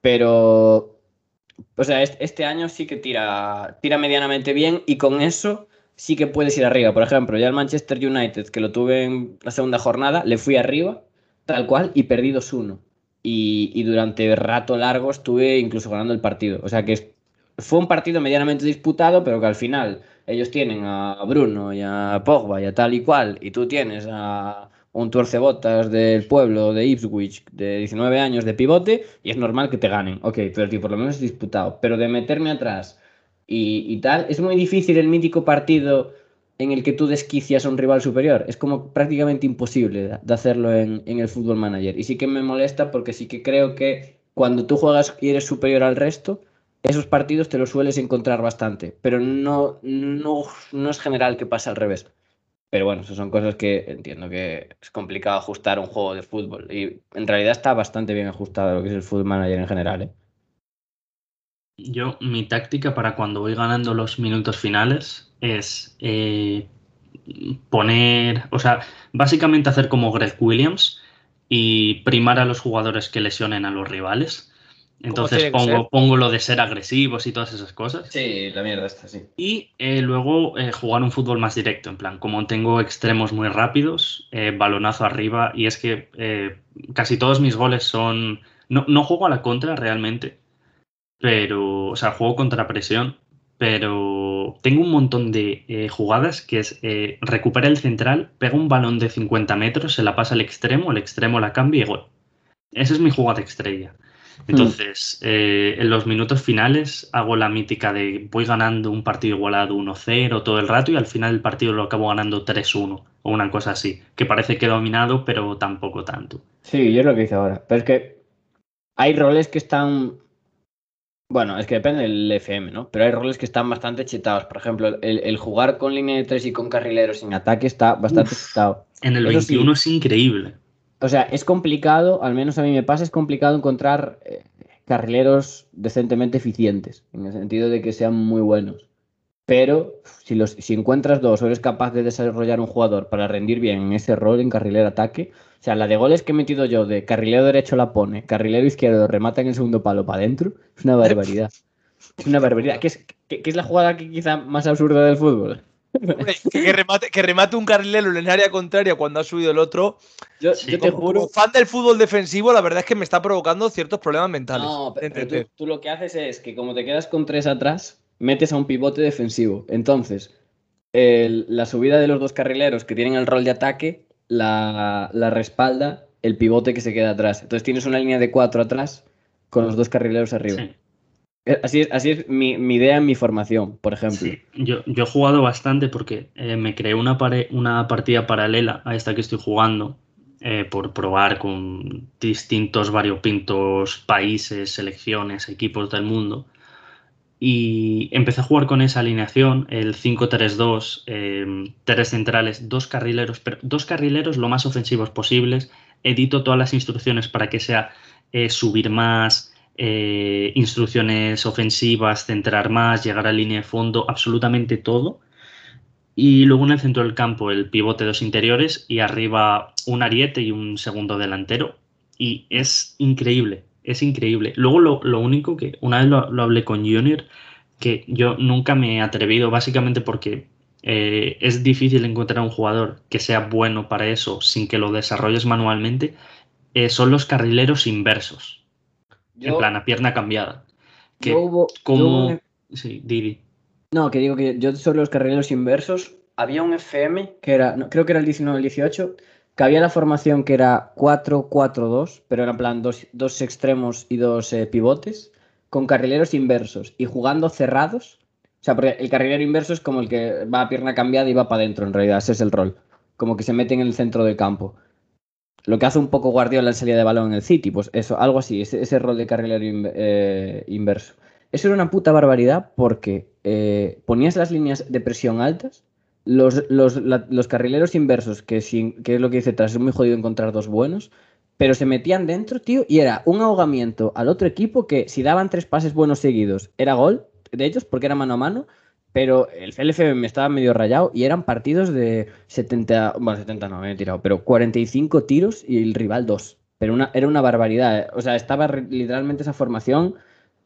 Pero, o sea, este, este año sí que tira, tira medianamente bien y con eso sí que puedes ir arriba. Por ejemplo, ya el Manchester United, que lo tuve en la segunda jornada, le fui arriba, tal cual, y perdí 2-1. Y, durante rato largo estuve incluso ganando el partido. O sea que fue un partido medianamente disputado, pero que al final ellos tienen a Bruno y a Pogba y a tal y cual, y tú tienes a un tuercebotas del pueblo de Ipswich de 19 años de pivote, y es normal que te ganen. Ok, pero tío, por lo menos es disputado. Pero de meterme atrás y tal, es muy difícil el mítico partido en el que tú desquicias a un rival superior. Es como prácticamente imposible de- hacerlo en, en el fútbol manager. Y sí que me molesta porque sí que creo que cuando tú juegas y eres superior al resto, esos partidos te los sueles encontrar bastante, pero no, no, no es general que pase al revés. Pero bueno, eso son cosas que entiendo que es complicado ajustar un juego de fútbol. Y en realidad está bastante bien ajustado lo que es el fútbol manager en general. ¿eh? Yo, mi táctica para cuando voy ganando los minutos finales es eh, poner, o sea, básicamente hacer como Greg Williams y primar a los jugadores que lesionen a los rivales. Entonces pongo, pongo lo de ser agresivos y todas esas cosas. Sí, la mierda está así. Y eh, luego eh, jugar un fútbol más directo, en plan, como tengo extremos muy rápidos, eh, balonazo arriba, y es que eh, casi todos mis goles son... No, no juego a la contra realmente, pero, o sea, juego contra presión, pero tengo un montón de eh, jugadas que es eh, recupera el central, pega un balón de 50 metros, se la pasa al extremo, el extremo la cambia y gol. Esa es mi jugada estrella. Entonces, eh, en los minutos finales hago la mítica de voy ganando un partido igualado 1-0 todo el rato y al final el partido lo acabo ganando 3-1 o una cosa así, que parece que he dominado, pero tampoco tanto. Sí, yo es lo que hice ahora. Pero es que hay roles que están. Bueno, es que depende del FM, ¿no? Pero hay roles que están bastante chetados. Por ejemplo, el, el jugar con línea de tres y con carrileros sin ataque está bastante Uf. chetado. En el Eso sí. 21 es increíble. O sea, es complicado, al menos a mí me pasa, es complicado encontrar eh, carrileros decentemente eficientes, en el sentido de que sean muy buenos. Pero si, los, si encuentras dos o eres capaz de desarrollar un jugador para rendir bien en ese rol en carrilero ataque, o sea, la de goles que he metido yo de carrilero derecho la pone, carrilero izquierdo remata en el segundo palo para adentro, es una barbaridad. Es una barbaridad. ¿Qué es, qué- qué es la jugada que quizá más absurda del fútbol? Hombre, que, remate, que remate un carrilero en el área contraria cuando ha subido el otro. Yo, Sí, yo te Como, juro. como fan del fútbol defensivo, la verdad es que me está provocando ciertos problemas mentales. No, pero, tú, tú lo que haces es que como te quedas con tres atrás, metes a un pivote defensivo. Entonces, el- la subida de los dos carrileros que tienen el rol de ataque la, la respalda el pivote que se queda atrás. Entonces tienes una línea de cuatro atrás con los dos carrileros arriba. Sí. Eh, Así es, así es mi, mi idea en mi formación, por ejemplo. Sí, yo, yo he jugado bastante porque eh, me creé una, pare- una partida paralela a esta que estoy jugando eh, por probar con distintos variopintos países, selecciones, equipos del mundo. Y empecé a jugar con esa alineación, el 5-3-2, eh, tres centrales, dos carrileros, pero dos carrileros lo más ofensivos posibles. Edito todas las instrucciones para que sea eh, subir más, eh, instrucciones ofensivas, centrar más, llegar a línea de fondo, absolutamente todo. Y luego en el centro del campo el pivote dos interiores y arriba un ariete y un segundo delantero. Y es increíble, es increíble. Luego lo, lo único que una vez lo, lo hablé con Junior, que yo nunca me he atrevido, básicamente porque eh, es difícil encontrar un jugador que sea bueno para eso sin que lo desarrolles manualmente, eh, son los carrileros inversos, en plan a pierna cambiada. Que yo hubo, yo como- Sí, Didi. No, que digo que yo sobre los carrileros inversos había un FM que era, creo que era el 19 o el 18, que había la formación que era 4-4-2, pero era en plan dos, dos extremos y dos eh, pivotes, con carrileros inversos y jugando cerrados. O sea, porque el carrilero inverso es como el que va a pierna cambiada y va para adentro, en realidad, ese es el rol. Como que se mete en el centro del campo. Lo que hace un poco Guardiola en salida de balón en el City, pues eso, algo así, ese, ese rol de carrilero eh, inverso. Eso era una puta barbaridad porque eh, ponías las líneas de presión altas, los, los, los carrileros inversos, que, sin, que es lo que dice tras, es muy jodido encontrar dos buenos, pero se metían dentro, tío, y era un ahogamiento al otro equipo que si daban tres pases buenos seguidos, era gol de ellos porque era mano a mano, pero el CLF me estaba medio rayado y eran partidos de 70, bueno, 70 no, me he tirado, pero 45 tiros y el rival 2. Pero una, era una barbaridad, eh. o sea, estaba literalmente esa formación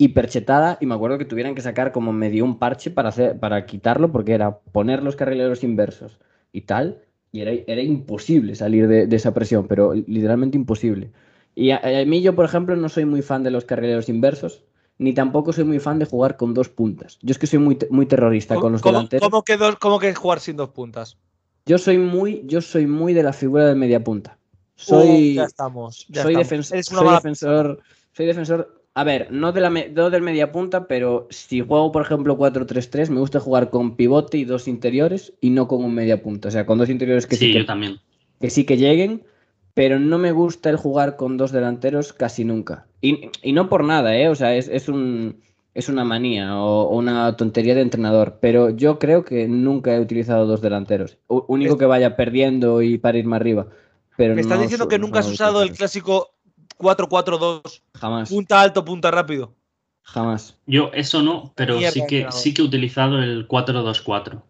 hiperchetada y me acuerdo que tuvieran que sacar como medio un parche para, hacer, para quitarlo porque era poner los carrileros inversos y tal, y era, era imposible salir de, de esa presión, pero literalmente imposible. Y a, a mí yo, por ejemplo, no soy muy fan de los carrileros inversos, ni tampoco soy muy fan de jugar con dos puntas. Yo es que soy muy, muy terrorista con ¿Cómo, los cómo- delanteros. cómo que dos- cómo que jugar sin dos puntas? Yo soy muy, yo soy muy de la figura del media punta. Uh, Soy, ya estamos. ya soy, estamos. soy defensor, soy defensor. A ver, no, de la me- no del media punta, pero si juego, por ejemplo, 4-3-3, me gusta jugar con pivote y dos interiores y no con un media punta. O sea, con dos interiores que sí, Sí, que, yo también. que sí que lleguen, pero no me gusta el jugar con dos delanteros casi nunca. Y, y no por nada, ¿eh? O sea, es, es un, es una manía o, o una tontería de entrenador, pero yo creo que nunca he utilizado dos delanteros. U- único Es- que vaya perdiendo y para irme arriba. Pero Me estás no diciendo su- que no nunca has usado el clásico 4-4-2, Jamás, punta alto, punta rápido. jamás. Yo eso no, pero Mierda, sí que, sí que he utilizado el 4-2-4.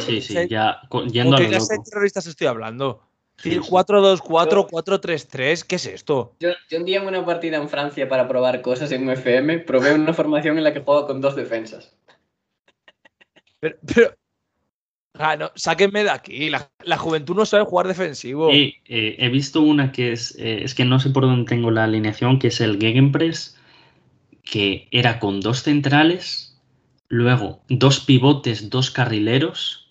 Sí, sí, ya co- yendo ¿Con a qué lo clase de loco. terroristas estoy hablando? Sí, Decir sí. 4-2-4, 4-3-3, ¿qué es esto? Yo, yo un día en una partida en Francia para probar cosas en UFM probé una formación en la que jugaba con dos defensas. Pero, pero- Ah, no, sáquenme de aquí. La, la juventud no sabe jugar defensivo. Y, eh, he visto una que es, eh, es que no sé por dónde tengo la alineación, que es el Gegenpress, que era con dos centrales, luego dos pivotes, dos carrileros,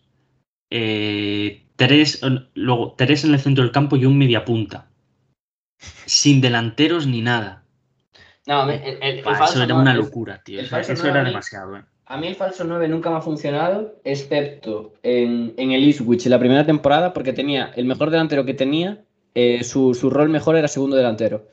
eh, tres, luego tres en el centro del campo y un mediapunta. Sin delanteros ni nada. No, el, el- el Buah, falso eso era no- una locura, tío. el Eso, falso eso no era a mí- demasiado, eh. A mí el falso 9 nunca me ha funcionado, excepto en, en el Ipswich, en la primera temporada, porque tenía el mejor delantero que tenía, eh, su, su rol mejor era segundo delantero.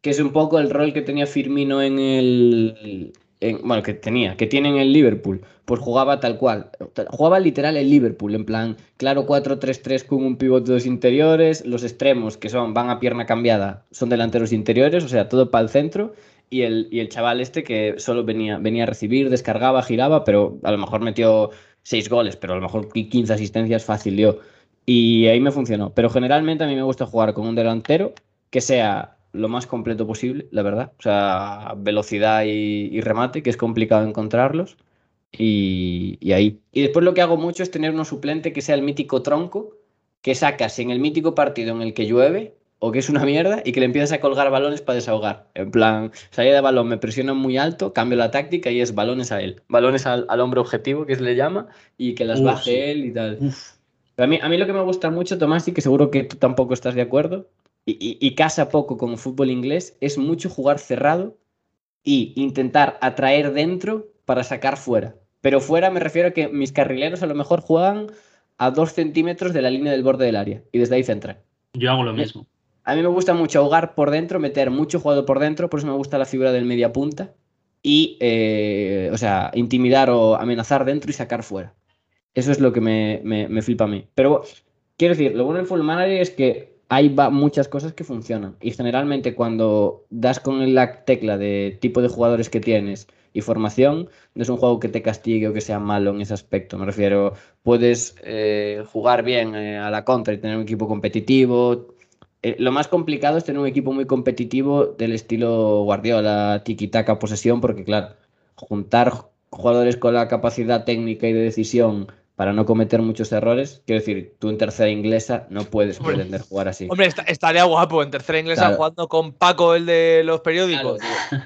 Que es un poco el rol que tenía Firmino en el. en- bueno, que tenía, que tiene en el Liverpool. Pues jugaba tal cual. Jugaba literal el Liverpool, en plan, claro, 4-3-3 con un pivote dos interiores, los extremos que son, van a pierna cambiada, son delanteros interiores, o sea, todo para el centro y el, y el chaval este que solo venía, venía a recibir, descargaba, giraba, pero a lo mejor metió seis goles, pero a lo mejor 15 asistencias fácil dio. Y ahí me funcionó. Pero generalmente a mí me gusta jugar con un delantero que sea lo más completo posible, la verdad. O sea, velocidad y, y remate, que es complicado encontrarlos. Y, ahí. Y después lo que hago mucho es tener uno suplente que sea el mítico tronco, que sacas en el mítico partido en el que llueve o que es una mierda y que le empiezas a colgar balones para desahogar. En plan, salida de balón, me presionan muy alto, cambio la táctica y es balones a él. Balones al, al hombre objetivo, que se le llama, y que las Uh, baje sí. él y tal. Uf, Pero a mí, a mí lo que me gusta mucho, Tomás, y que seguro que tú tampoco estás de acuerdo, y, y- y casa poco con el fútbol inglés, es mucho jugar cerrado y intentar atraer dentro para sacar fuera. Pero fuera me refiero a que mis carrileros a lo mejor juegan a dos centímetros de la línea del borde del área y desde ahí centran. yo hago lo mismo. A mí me gusta mucho ahogar por dentro, meter mucho jugador por dentro, por eso me gusta la figura del media punta. Y, eh, o sea, intimidar o amenazar dentro y sacar fuera. Eso es lo que me, me- me flipa a mí. Pero quiero decir, lo bueno del Full Manager es que hay muchas cosas que funcionan. Y generalmente cuando das con la tecla de tipo de jugadores que tienes y formación, no es un juego que te castigue o que sea malo en ese aspecto. Me refiero, puedes eh, jugar bien eh, a la contra y tener un equipo competitivo. Eh, lo más complicado es tener un equipo muy competitivo del estilo Guardiola, tiki-taka, posesión, porque claro, juntar jugadores con la capacidad técnica y de decisión para no cometer muchos errores. Quiero decir, tú en tercera inglesa no puedes Hombre. pretender jugar así. Hombre, esta- estaría guapo en tercera inglesa Claro. jugando con Paco, el de los periódicos.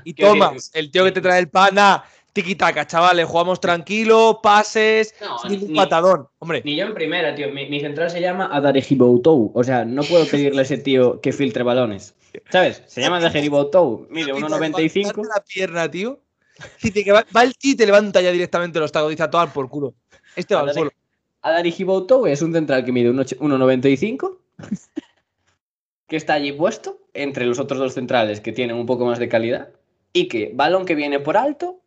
y Tomás, el tío que te trae el pana. Tiki-taka, chavales, jugamos tranquilo, pases, No, sin ningún ni- patadón. Hombre, Ni yo en primera, tío. Mi, mi central se llama Adarejiboutou. O sea, no puedo pedirle a ese tío que filtre balones. ¿Sabes? Se llama Adarejiboutou. Mide Levantarte 1,95. la pierna, tío. Dice que va, va el tío y te levanta ya directamente los tacos. Dice a tomar por culo. Este va al suelo. Adarejiboutou es un central que mide un och- 1,95. que está allí puesto entre los otros dos centrales que tienen un poco más de calidad. Y que balón que viene por alto,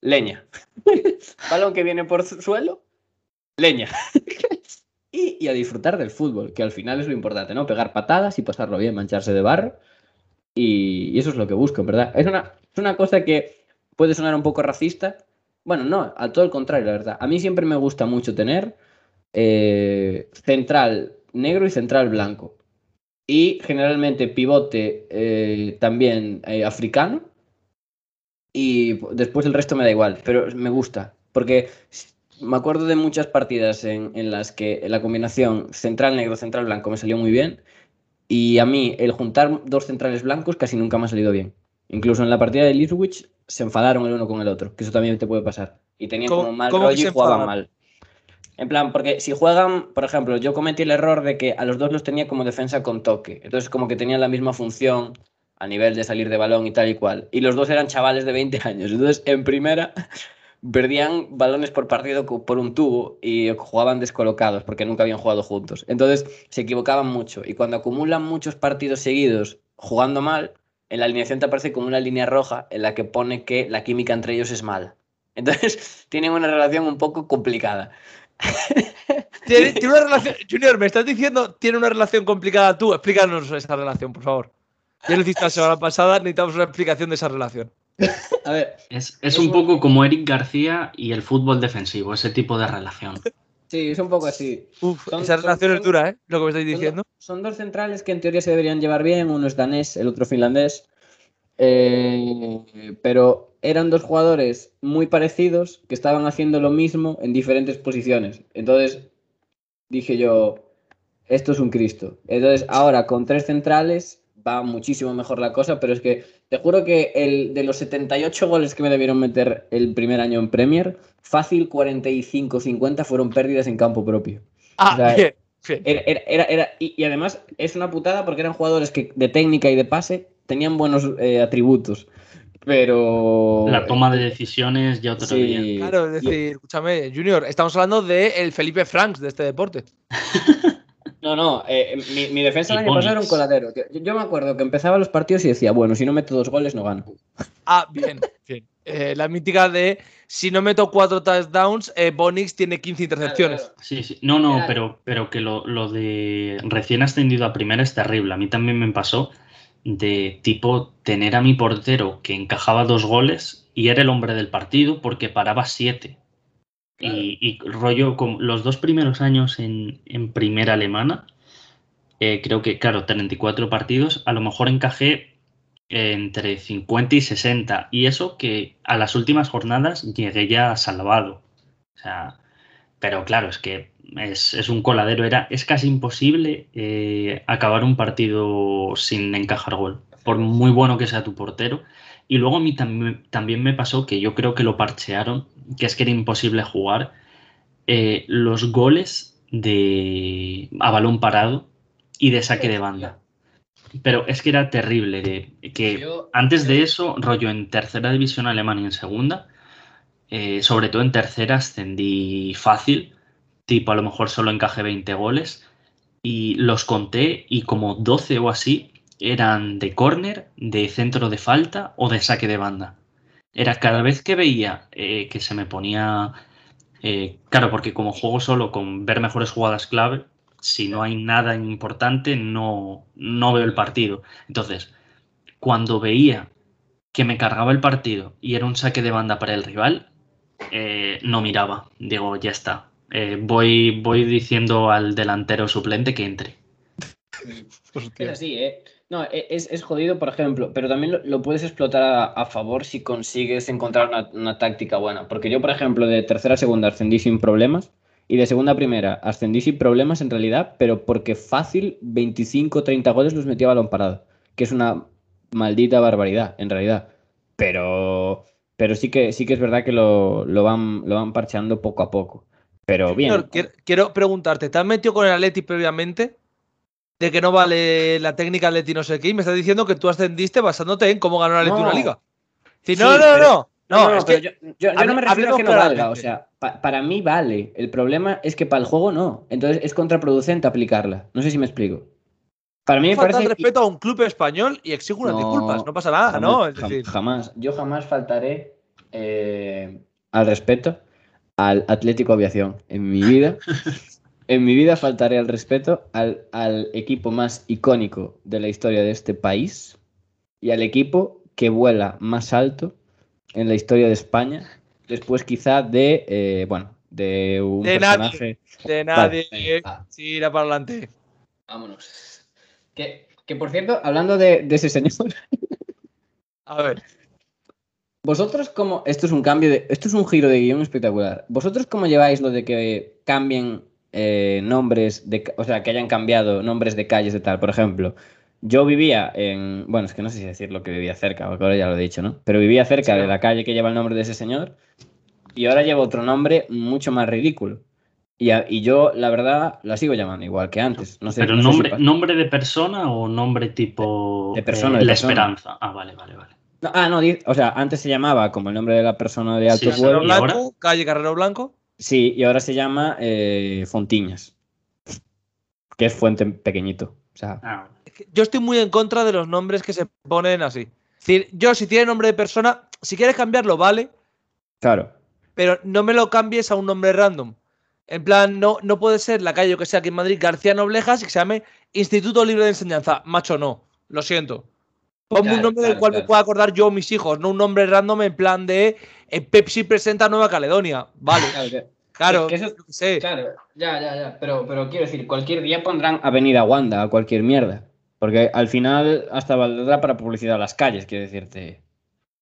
leña. balón que viene por su- suelo, leña. y, y a disfrutar del fútbol, que al final es lo importante, ¿no? Pegar patadas y pasarlo bien, mancharse de barro. Y, y eso es lo que busco, verdad. Es una, es una cosa que puede sonar un poco racista. Bueno, no, a todo el contrario, la verdad. A mí siempre me gusta mucho tener eh, central negro y central blanco. Y generalmente pivote eh, también eh, africano. Y después el resto me da igual, pero me gusta. Porque me acuerdo de muchas partidas en, en las que la combinación central negro, central blanco me salió muy bien. Y a mí el juntar dos centrales blancos casi nunca me ha salido bien. Incluso en la partida de Liswich se enfadaron el uno con el otro, que eso también te puede pasar. Y tenían ¿Cómo- como mal rollo y jugaban mal. En plan, porque si juegan, por ejemplo, yo cometí el error de que a los dos los tenía como defensa con toque. Entonces, como que tenían la misma función a nivel de salir de balón y tal y cual. Y los dos eran chavales de 20 años. Entonces, en primera, perdían balones por partido por un tubo y jugaban descolocados porque nunca habían jugado juntos. Entonces, se equivocaban mucho. Y cuando acumulan muchos partidos seguidos jugando mal, en la alineación te aparece como una línea roja en la que pone que la química entre ellos es mala. Entonces, tienen una relación un poco complicada. Tiene, tiene una relación. Junior, me estás diciendo, tiene una relación complicada tú. Explícanos esa relación, por favor. Ya lo hiciste la semana pasada, necesitamos una explicación de esa relación. A ver, Es, es Es un un- poco como Eric García y el fútbol defensivo, ese tipo de relación. sí, es un poco así. Uf, Son- esa son- relación es dura, ¿eh? Lo que me estáis Son diciendo. Son dos centrales que en teoría se deberían llevar bien, uno es danés, el otro finlandés, Eh, pero eran dos jugadores muy parecidos que estaban haciendo lo mismo en diferentes posiciones. Entonces dije yo, esto es un Cristo. Entonces ahora con tres centrales va muchísimo mejor la cosa, pero es que te juro que el de los 78 goles que me debieron meter el primer año en Premier, fácil 45-50 fueron pérdidas en campo propio. Ah, o sea, bien, bien. Era, era- era- era- y, y además es una putada porque eran jugadores que de técnica y de pase tenían buenos eh, atributos. Pero. La toma de decisiones ya otro Sí. Claro, es decir, escúchame, Junior, estamos hablando de el Felipe Franks de este deporte. No, no, eh, mi, mi defensa el año pasado era un coladero. tío. Yo, yo me acuerdo que empezaba los partidos y decía, bueno, si no meto dos goles no gano. Ah, bien, bien. Eh, la mítica de si no meto cuatro touchdowns, eh, Bonix tiene 15 intercepciones. Sí, sí. No, no, pero, pero que lo, lo de recién ascendido a primera es terrible. A mí también me pasó de tipo tener a mi portero que encajaba dos goles y era el hombre del partido porque paraba siete. Y, y rollo, con los dos primeros años en, en primera alemana, eh, creo que, claro, 34 partidos, a lo mejor encajé entre 50 y 60. Y eso que a las últimas jornadas llegué ya salvado. O sea, pero claro, es que es, es un coladero. Era, es casi imposible eh, acabar un partido sin encajar gol, por muy bueno que sea tu portero. Y luego a mí también, también me pasó que yo creo que lo parchearon, que es que era imposible jugar. eh, los goles de a balón parado y de saque de banda. Pero es que era terrible. De, que Yo- antes yo- de eso, rollo en tercera división alemana y en segunda, eh, sobre todo en tercera ascendí fácil, tipo a lo mejor solo encajé 20 goles y los conté y como 12 o así eran de córner, de centro de falta o de saque de banda. Era cada vez que veía eh, que se me ponía... eh, claro, porque como juego solo con ver mejores jugadas clave, si no hay nada importante no, no veo el partido. Entonces, cuando veía que me cargaba el partido y era un saque de banda para el rival, eh, no miraba. Digo, ya está. Eh, voy, voy diciendo al delantero suplente que entre. Es así, ¿eh? No, e- es, es jodido, por ejemplo, pero también lo, lo puedes explotar a, a favor si consigues encontrar una, una táctica buena. Porque yo, por ejemplo, de tercera a segunda ascendí sin problemas Y de segunda a primera, ascendí sin problemas en realidad, pero porque fácil 25 30 goles los metía a balón parado, que es una maldita barbaridad, en realidad. Pero, pero sí, que, sí que es verdad que lo, lo van, lo van parcheando poco a poco. Pero bien. Señor, quiero, quiero preguntarte, ¿te has metido con el Atleti previamente? De que no vale la técnica Atleti no sé qué, y me estás diciendo que tú ascendiste basándote en cómo ganó el Atleti No. una liga. Sí, Sí, no, no, pero- no. No, No, es que yo, yo- yo no me refiero a que no valga, o sea, pa- para mí vale. El problema es que para el juego no. Entonces es contraproducente aplicarla. No sé si me explico. Para mí me falta parece. respeto a un club español y exijo unas disculpas. No pasa nada, jamás, ¿no? Es decir, jamás. Yo jamás faltaré eh, al respeto al Atlético Aviación. En mi vida. en mi vida faltaré al respeto al, al equipo más icónico de la historia de este país y al equipo que vuela más alto en la historia de España. Después quizá de, eh, bueno, de un De nadie. personaje. de Vale, nadie. va. sí, irá para adelante. Vámonos. Que, que por cierto, hablando de, de ese señor, A ver. vosotros como. Esto es un cambio de. Esto es un giro de guion espectacular. ¿Vosotros cómo lleváis lo de que cambien eh, nombres de. O sea, que hayan cambiado nombres de calles de tal? Por ejemplo, yo vivía en. Bueno, es que no sé si decir lo que vivía cerca, porque ahora ya lo he dicho, ¿no? Pero vivía cerca Sí, de la calle que lleva el nombre de ese señor. Y ahora lleva otro nombre mucho más ridículo. Y, a- y yo, la verdad, la sigo llamando igual que antes. No sé, Pero no sé si nombre, nombre de persona o nombre tipo De persona, eh, de La persona. Esperanza. Ah, vale, vale, vale. No, ah, no, o sea, antes se llamaba como el nombre de la persona de altos Sí, Carrero vuelos. ¿y ahora? Blanco, calle Carrero Blanco. Sí, y ahora se llama eh, Fontiñas. Que es fuente pequeñito. O sea, Ah, Yo estoy muy en contra de los nombres que se ponen así. Es decir, yo si tiene nombre de persona, si quieres cambiarlo, vale, claro. pero no me lo cambies a un nombre random. En plan, no, no puede ser la calle, yo que sea aquí en Madrid, García Noblejas y que se llame Instituto Libre de Enseñanza. Macho, no. Lo siento. Ponme un Claro, nombre del claro, cual me pueda acordar yo o mis hijos, no un nombre random en plan de eh, Pepsi presenta Nueva Caledonia. Vale, claro, que eso- sé. Claro, ya, ya, ya. Pero, pero quiero decir, cualquier día pondrán Avenida Wanda o cualquier mierda. Porque al final hasta valdrá para publicidad a las calles, quiero decirte.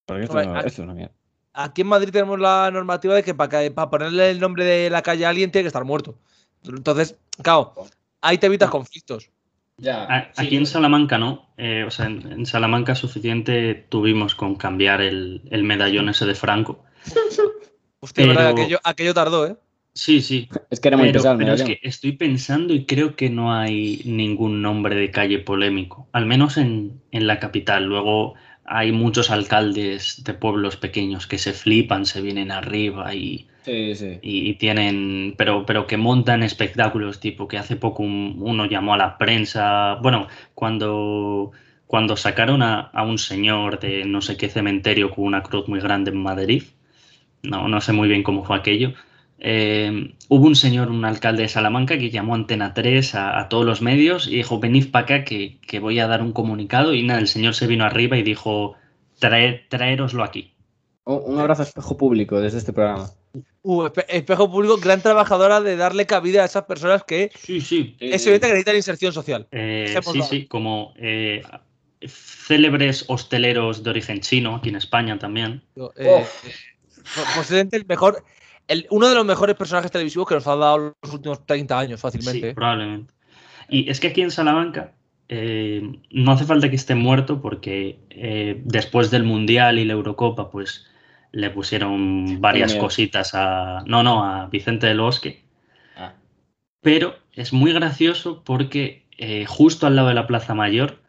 Porque esto, no- a- esto es una mierda. Aquí en Madrid tenemos la normativa de que para, para ponerle el nombre de la calle a alguien tiene que estar muerto. Entonces, claro, ahí te evitas conflictos. Ya, Aquí en Salamanca no. Eh, o sea, en, en Salamanca suficiente tuvimos con cambiar el, el medallón ese de Franco. Hostia, verdad, Pero- aquello, aquello tardó, ¿eh? Sí, sí. Es que era muy Pero, pesado. pero es que estoy pensando y creo que no hay ningún nombre de calle polémico. Al menos en, en la capital. Luego hay muchos alcaldes de pueblos pequeños que se flipan, se vienen arriba y, Sí, sí. y- tienen, pero, pero que montan espectáculos, tipo que hace poco un- uno llamó a la prensa, bueno, cuando, cuando sacaron a, a un señor de no sé qué cementerio con una cruz muy grande en Madrid, no, no sé muy bien cómo fue aquello, eh, hubo un señor, un alcalde de Salamanca, que llamó a Antena 3 a, a todos los medios y dijo, venid para acá que, que voy a dar un comunicado y nada, el señor se vino arriba y dijo, "Trae- traéroslo aquí. Un, un abrazo a espejo público desde este programa. Uh, espe- espejo público, gran trabajadora de darle cabida a esas personas que Sí, sí, es evidente que necesitan inserción social. Eh, sí, sí, como eh, célebres hosteleros de origen chino, aquí en España también. Eh, po- posiblemente el mejor, el, uno de los mejores personajes televisivos que nos han dado los últimos 30 años fácilmente. Sí, probablemente. Y es que aquí en Salamanca eh, no hace falta que esté muerto porque eh, después del Mundial y la Eurocopa, pues le pusieron varias cositas a... No, no, a Vicente del Bosque. Ah. Pero es muy gracioso porque eh, justo al lado de la Plaza Mayor,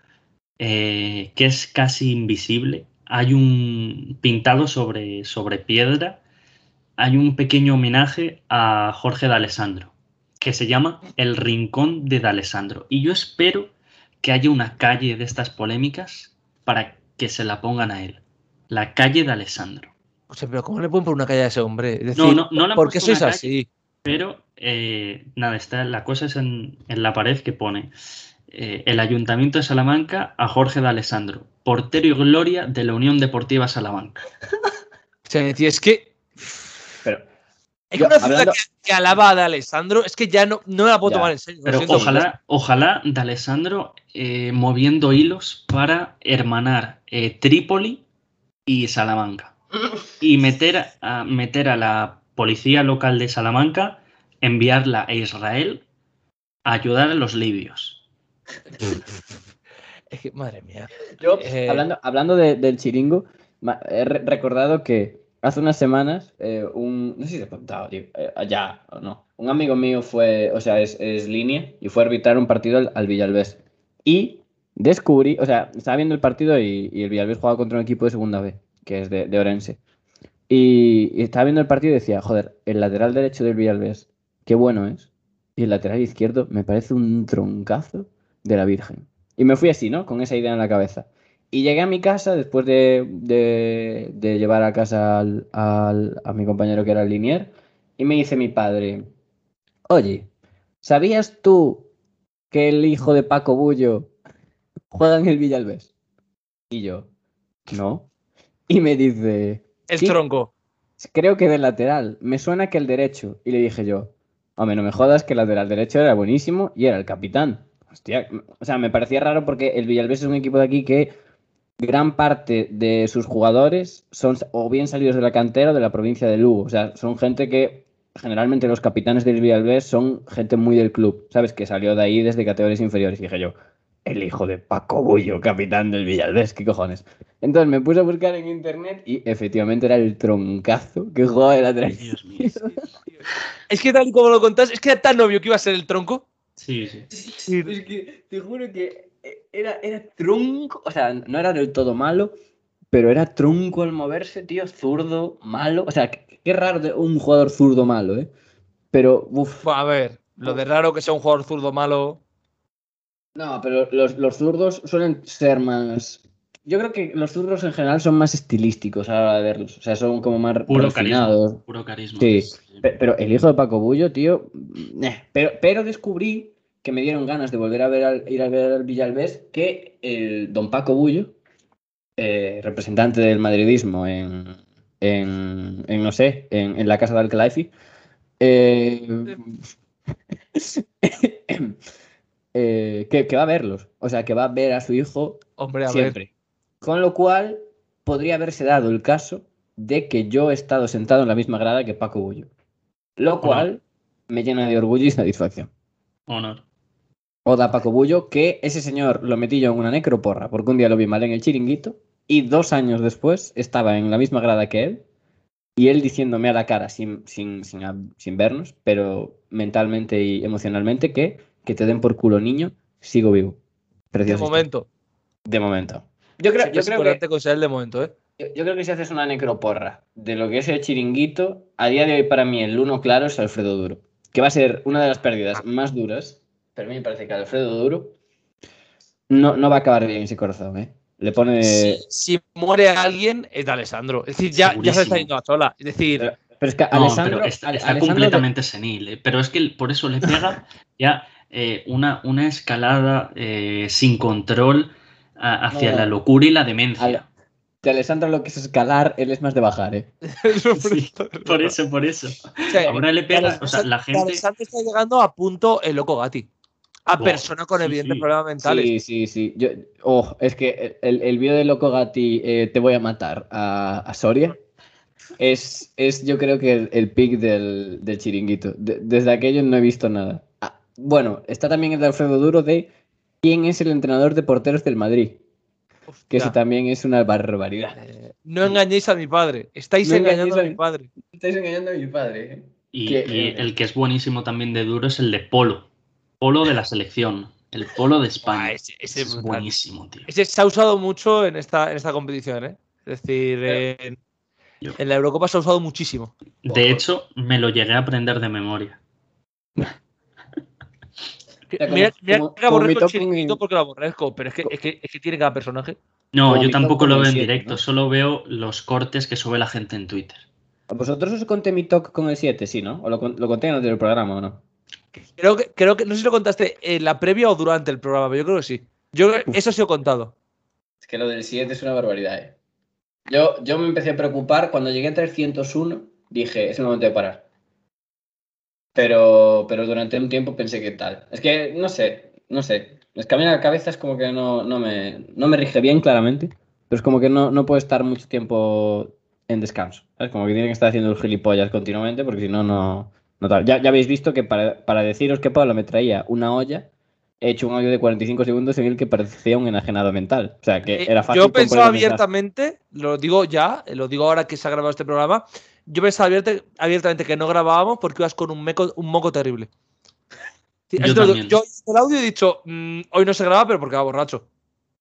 que es casi invisible, hay un pintado sobre, sobre piedra, hay un pequeño homenaje a Jorge de Alessandro, que se llama El Rincón de D'Alessandro. Y yo espero que haya una calle de estas polémicas para que se la pongan a él. La calle de Alessandro. O sea, pero ¿cómo le pueden poner una calle a ese hombre? Es decir, No, no, no han ¿por qué sois calle, así? Pero eh, nada, está, la cosa es en, en la pared que pone eh, el Ayuntamiento de Salamanca a Jorge de Alessandro, portero y gloria de la Unión Deportiva Salamanca. O sea, es que es Yo, una ciudad hablando- que, que alaba a De Alessandro, es que ya no, no me la puedo Ya, tomar en serio. Pero siento. ojalá, ojalá de Alessandro eh, moviendo hilos para hermanar eh, Trípoli y Salamanca. Y meter a, meter a la policía local de Salamanca enviarla a Israel a ayudar a los libios. Es que, madre mía. Yo, Eh, hablando, hablando de- del chiringo, he re- recordado que hace unas semanas, eh, un. No sé si te he contado, tío, eh, ya o no. Un amigo mío fue, o sea, es, es línea y fue a arbitrar un partido al, al Villalbés. Y descubrí, o sea, estaba viendo el partido y, y el Villalbés jugaba contra un equipo de segunda B, que es de, de Orense. Y, y estaba viendo el partido y decía, joder, el lateral derecho del Villalbés, qué bueno es. Y el lateral izquierdo me parece un troncazo de la Virgen. Y me fui así, ¿no? Con esa idea en la cabeza. Y llegué a mi casa después de, de- de llevar a casa al- al- a mi compañero que era el linier. Y me dice mi padre, oye, ¿sabías tú que el hijo de Paco Bullo juega en el Villalbés? Y yo, no. Y me dice, El Sí. tronco. creo que del lateral. Me suena que el derecho. Y le dije yo, hombre, no me jodas que el lateral derecho era buenísimo y era el capitán. Hostia, o sea, me parecía raro porque el Villalbés es un equipo de aquí que gran parte de sus jugadores son o bien salidos de la cantera o de la provincia de Lugo. O sea, son gente que generalmente los capitanes del Villalbés son gente muy del club, ¿sabes? Que salió de ahí desde categorías inferiores. Y dije yo, el hijo de Paco Bullo, capitán del Villalbés, ¿qué cojones? Entonces me puse a buscar en internet y efectivamente era el troncazo que jugaba de lateral. Dios mío. Es que tal y como lo contás, es que era tan obvio que iba a ser el tronco. Sí, sí. Es que te juro que era, era tronco, o sea, no era del todo malo, pero era tronco al moverse, tío, zurdo, malo. O sea, qué, qué raro de un jugador zurdo malo, ¿eh? Pero, uff. A ver, lo de raro que sea un jugador zurdo malo. No, pero los, los zurdos suelen ser más. Yo creo que los zurdos en general son más estilísticos a la hora de verlos. O sea, son como más Puro carisma. Puro carisma. Sí. Pe- Pero el hijo de Paco Bullo, tío. eh. Pero, pero descubrí que me dieron ganas de volver a ver al, ir a ver al Villalbés que el don Paco Bullo, eh, representante del madridismo en, en, en, no sé, en, en la casa de Alcalaifi, eh, eh, que, que va a verlos. O sea, que va a ver a su hijo Hombre, a ver. siempre. Con lo cual, podría haberse dado el caso de que yo he estado sentado en la misma grada que Paco Bullo. Lo cual me llena de orgullo y satisfacción. Honor. Oda Paco Bullo, que ese señor lo metí yo en una necroporra, porque un día lo vi mal en el chiringuito, y dos años después estaba en la misma grada que él, y él diciéndome a la cara, sin, sin, sin, sin vernos, pero mentalmente y emocionalmente, que, que te den por culo niño, sigo vivo. De Precioso. momento. De momento. Yo creo, yo creo que el de momento, ¿eh? yo, yo creo que si haces una necroporra de lo que es el chiringuito, a día de hoy para mí el uno claro es Alfredo Duro, que va a ser una de las pérdidas más duras, pero a mí me parece que Alfredo Duro no, no va a acabar bien ese corazón, ¿eh? Le pone... Si, si muere alguien, es de Alessandro. Es decir, ya, ya se está yendo a sola. Es decir, Pero, pero es que No, Alessandro... pero está, Ale- está Alessandro de- completamente senil. ¿eh? Pero es que por eso le pega ya eh, una, una escalada eh, sin control a- hacia No. la locura y la demencia. De Alessandro lo que es escalar, él es más de bajar, ¿eh? Sí, por eso, por eso. O sea, Ahora le pega, o sea, la gente. Alessandro está llegando a punto el loco Gatti. A Buah, persona con sí, evidentes sí. problemas mentales. Sí, sí, sí. Yo, oh, es que el, el vídeo de Loco Gatti, eh, Te voy a matar a, a Soria, es, es yo creo que el, el pick del, del chiringuito. De- desde aquello no he visto nada. Ah, bueno, está también el de Alfredo Duro de quién es el entrenador de porteros del Madrid, que eso también es una barbaridad. eh, no engañéis a mi padre. Estáis No engañando a a mi padre. Estáis engañando a mi padre. ¿eh? Y el que es buenísimo también de duro es el de Polo. Polo de la selección. El Polo de España. Ese- ese es brutal. buenísimo, tío. Ese se ha usado mucho en esta, en esta competición, ¿eh? Es decir, en, la Eurocopa se ha usado muchísimo. De hecho, me lo llegué a aprender de memoria. como- mira mira como- que aborrezco el chiringuito en- porque lo aborrezco, pero es que, es que, es que tiene cada personaje. No, Como yo tampoco lo veo en directo, ¿no? solo veo los cortes que sube la gente en Twitter. ¿A vosotros os conté mi talk con el 7, sí, no? ¿O lo, lo conté en el del programa o no? Creo que, creo que, no sé si lo contaste en la previa o durante el programa, pero yo creo que sí. Yo creo que eso sí lo he contado. Es que lo del 7 es una barbaridad, ¿eh? Yo, yo me empecé a preocupar cuando llegué a 301, dije, es el momento de parar. Pero, pero durante un tiempo pensé que tal. Es que, no sé, no sé. Es que a mí la cabeza es como que no, no, me, no me rige bien, claramente. Pero es como que no, no puedo estar mucho tiempo en descanso. Es como que tiene que estar haciendo el gilipollas continuamente porque si no, no, notable. Ya, ya habéis visto que para, para deciros que Pablo me traía una olla, he hecho un audio de 45 segundos en el que parecía un enajenado mental. O sea, que Eh, era fácil. Yo pensaba abiertamente, lo digo ya, eh, lo digo ahora que se ha grabado este programa. Yo pensaba abierte- abiertamente que no grabábamos porque ibas con un, meco- un moco terrible. Sí, Yo lo. Yo he visto el audio y he dicho, "Mm, hoy no se graba, pero porque va borracho.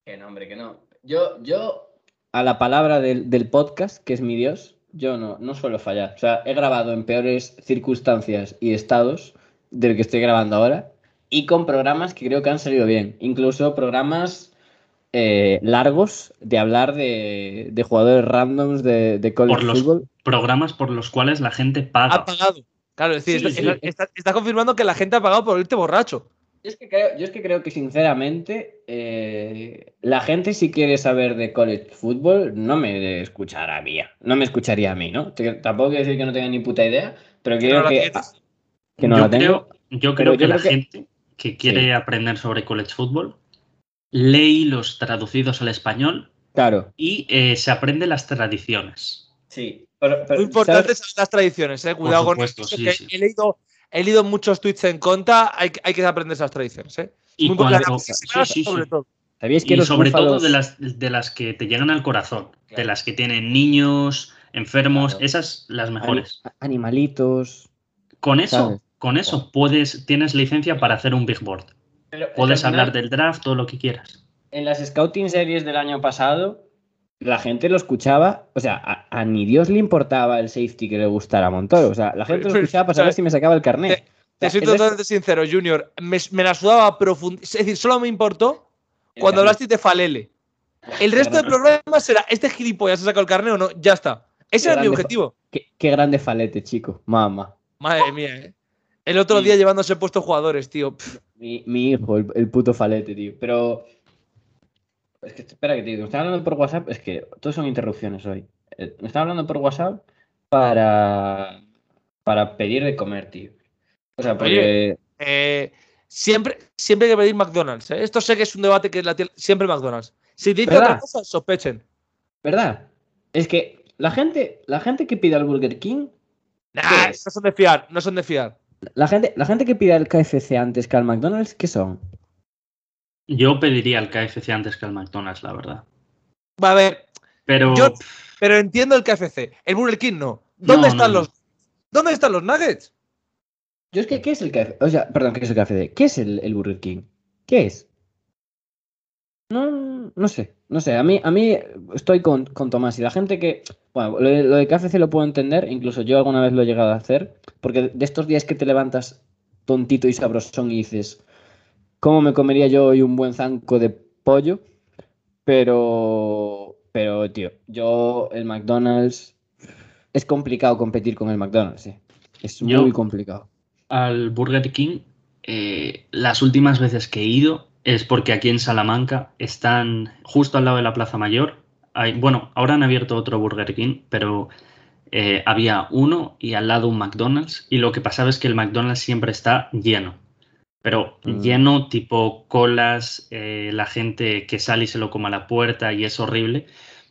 Que no, hombre, que no. Yo, yo, a la palabra del, del podcast, que es mi Dios, yo no, no suelo fallar. O sea, he grabado en peores circunstancias y estados del que estoy grabando ahora y con programas que creo que han salido bien. Incluso programas eh, largos de hablar de, de jugadores randoms de, de college Por los- football. Programas por los cuales la gente paga. Ha pagado. Claro, es decir, Sí, está, sí. está- está confirmando que la gente ha pagado por irte borracho. Yo es que creo, yo es que, creo que sinceramente eh, la gente si quiere saber de college football no me escuchará a mí, no me escucharía a mí, ¿no? Tampoco quiero decir que no tenga ni puta idea, pero creo no que, que no yo la tengo. creo, yo pero creo yo que la creo gente que quiere aprender sobre college football lee los traducidos al español Claro, y eh, se aprende las tradiciones. sí. Pero, pero, Muy importante ¿sabes? saber las tradiciones, eh. Cuidado supuesto, con sí, que sí. He, leído, he leído muchos tweets en contra, hay, que- hay que aprender esas tradiciones, eh. Y Muy cuando, sí, las sí, sí. sobre todo. ¿Sabíais que Y los sobre todo de las, de las que te llegan al corazón, de las que tienen niños, enfermos, Claro. esas las mejores. ani- animalitos? Con eso, ¿sabes? con eso puedes, tienes licencia para hacer un big board. Pero, Puedes final, hablar del draft, todo lo que quieras. En las scouting series del año pasado, la gente lo escuchaba, o sea, a, a ni Dios le importaba el safety que le gustara a Montoro. O sea, la gente lo Pero- escuchaba para saber si me sacaba el carnet. Te O sea, soy totalmente sincero, Junior. Me, me la sudaba profundamente. Es decir, solo me importó cuando hablaste de Falele. El resto del programa será, ¿este gilipollas se ha sacado el carnet o no? Ya está. Ese Qué era mi objetivo. Qué, qué grande falete, chico. Mamá. Madre mía, eh. El otro Sí. día llevándose puestos jugadores, tío. Mi, mi hijo, el, el puto falete, tío. Pero. Es que espera que te digo, me están hablando por WhatsApp, es que todos son interrupciones hoy. Eh, Me están hablando por WhatsApp para. para pedir de comer, tío. O sea, porque. eh, siempre, siempre hay que pedir McDonald's. eh. Esto sé que es un debate que es la siempre McDonald's. Si dice ¿Verdad? otra cosa, sospechen. ¿Verdad? Es que la gente, la gente que pide al Burger King. Nah, no son de fiar, no son de fiar. La gente, la gente que pide al KFC antes que al McDonald's, ¿qué son? Yo pediría el KFC antes que el McDonald's, la verdad. Va a ver, Pero Yo- pero entiendo el KFC. El Burger King no. ¿Dónde No, están no, no. los ¿Dónde están los nuggets? Yo es que, ¿qué es el KFC? O sea, perdón, ¿qué es el KFC? ¿Qué es el, el Burger King? ¿Qué es? No, no sé, no sé. A mí, a mí estoy con, con Tomás y la gente que. Bueno, lo de, lo de KFC lo puedo entender, incluso yo alguna vez lo he llegado a hacer, porque de estos días que te levantas tontito y sabrosón y dices, ¿cómo me comería yo hoy un buen zanco de pollo? Pero, pero, tío, yo el McDonald's. Es complicado competir con el McDonald's, sí. Es Yo- muy complicado. al Burger King, eh, las últimas veces que he ido es porque aquí en Salamanca están justo al lado de la Plaza Mayor. Hay, bueno, ahora han abierto otro Burger King, pero eh, había uno y al lado un McDonald's. Y lo que pasaba es que el McDonald's siempre está lleno. Pero Mm. lleno tipo colas, eh, la gente que sale y se lo come a la puerta y es horrible.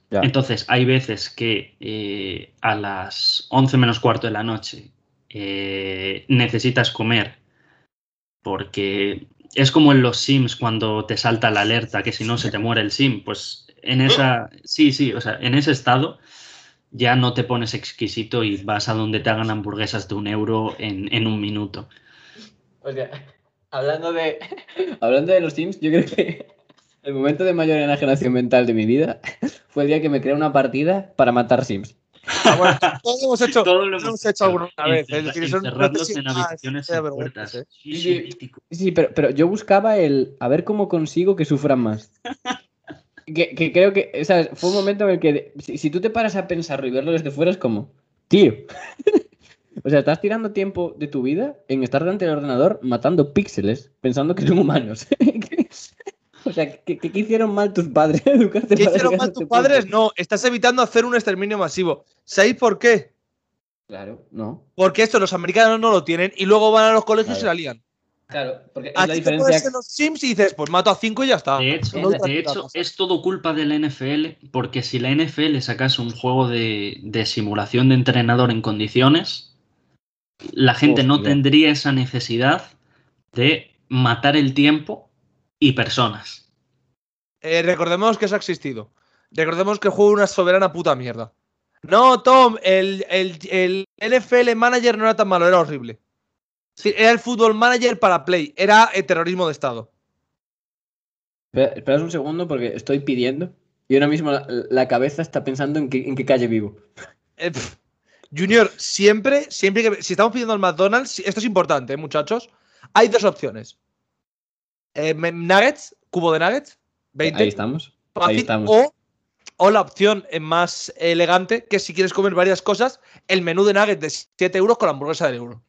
Ya. Entonces, hay veces que eh, a las 11 menos cuarto de la noche eh, necesitas comer porque es como en los Sims cuando te salta la alerta que si no se te muere el Sim. Pues en esa, sí, sí, o sea, en ese estado ya no te pones exquisito y vas a donde te hagan hamburguesas de un euro en, en un minuto. O sea, hablando de, hablando de los Sims, yo creo que el momento de mayor enajenación mental de mi vida fue el día que me creé una partida para matar Sims. Ah, bueno, todos hemos hecho, Todo todos lo hemos hecho alguna vez. Es decir, son en ah, habitaciones vergüenza, puertas. ¿eh? Sí, Sí, sí, pero, pero yo buscaba el a ver cómo consigo que sufran más. Que, que creo que, ¿sabes? Fue un momento en el que si, si tú te paras a pensarlo y verlo desde fuera es como, tío. O sea, estás tirando tiempo de tu vida en estar delante del ordenador matando píxeles, pensando que son humanos. o sea, ¿qué, qué- hicieron mal tus padres? Educarte ¿Qué para hicieron mal este tus padres? punto? No, estás evitando hacer un exterminio masivo. ¿Sabéis por qué? Claro, no. Porque esto los americanos no lo tienen y luego van a los colegios y se Claro. la lían. Claro, porque es la te diferencia. pones en los Sims y dices, pues mato a cinco y ya está. De hecho, No de te hecho, pasa. es todo culpa de la NFL, porque si la NFL sacase un juego de, de simulación de entrenador en condiciones, la gente no tendría esa necesidad de matar el tiempo y personas. Eh, recordemos que eso ha existido. Recordemos que el juego una soberana puta mierda. No, Tom, el, el, el NFL Manager no era tan malo, era horrible. Sí, Era el Fútbol Manager para Play, era el terrorismo de Estado. Espera, esperad un segundo porque estoy pidiendo y ahora mismo la, la cabeza está pensando en qué, en qué calle vivo. Eh. Junior, siempre, siempre que. Si estamos pidiendo al McDonald's, esto es importante, eh, muchachos. Hay dos opciones: Eh, Nuggets, cubo de Nuggets, 20. Ahí estamos. fácil, ahí estamos. O, o la opción eh, más elegante, que si quieres comer varias cosas, el menú de Nuggets de 7 euros con la hamburguesa del euro.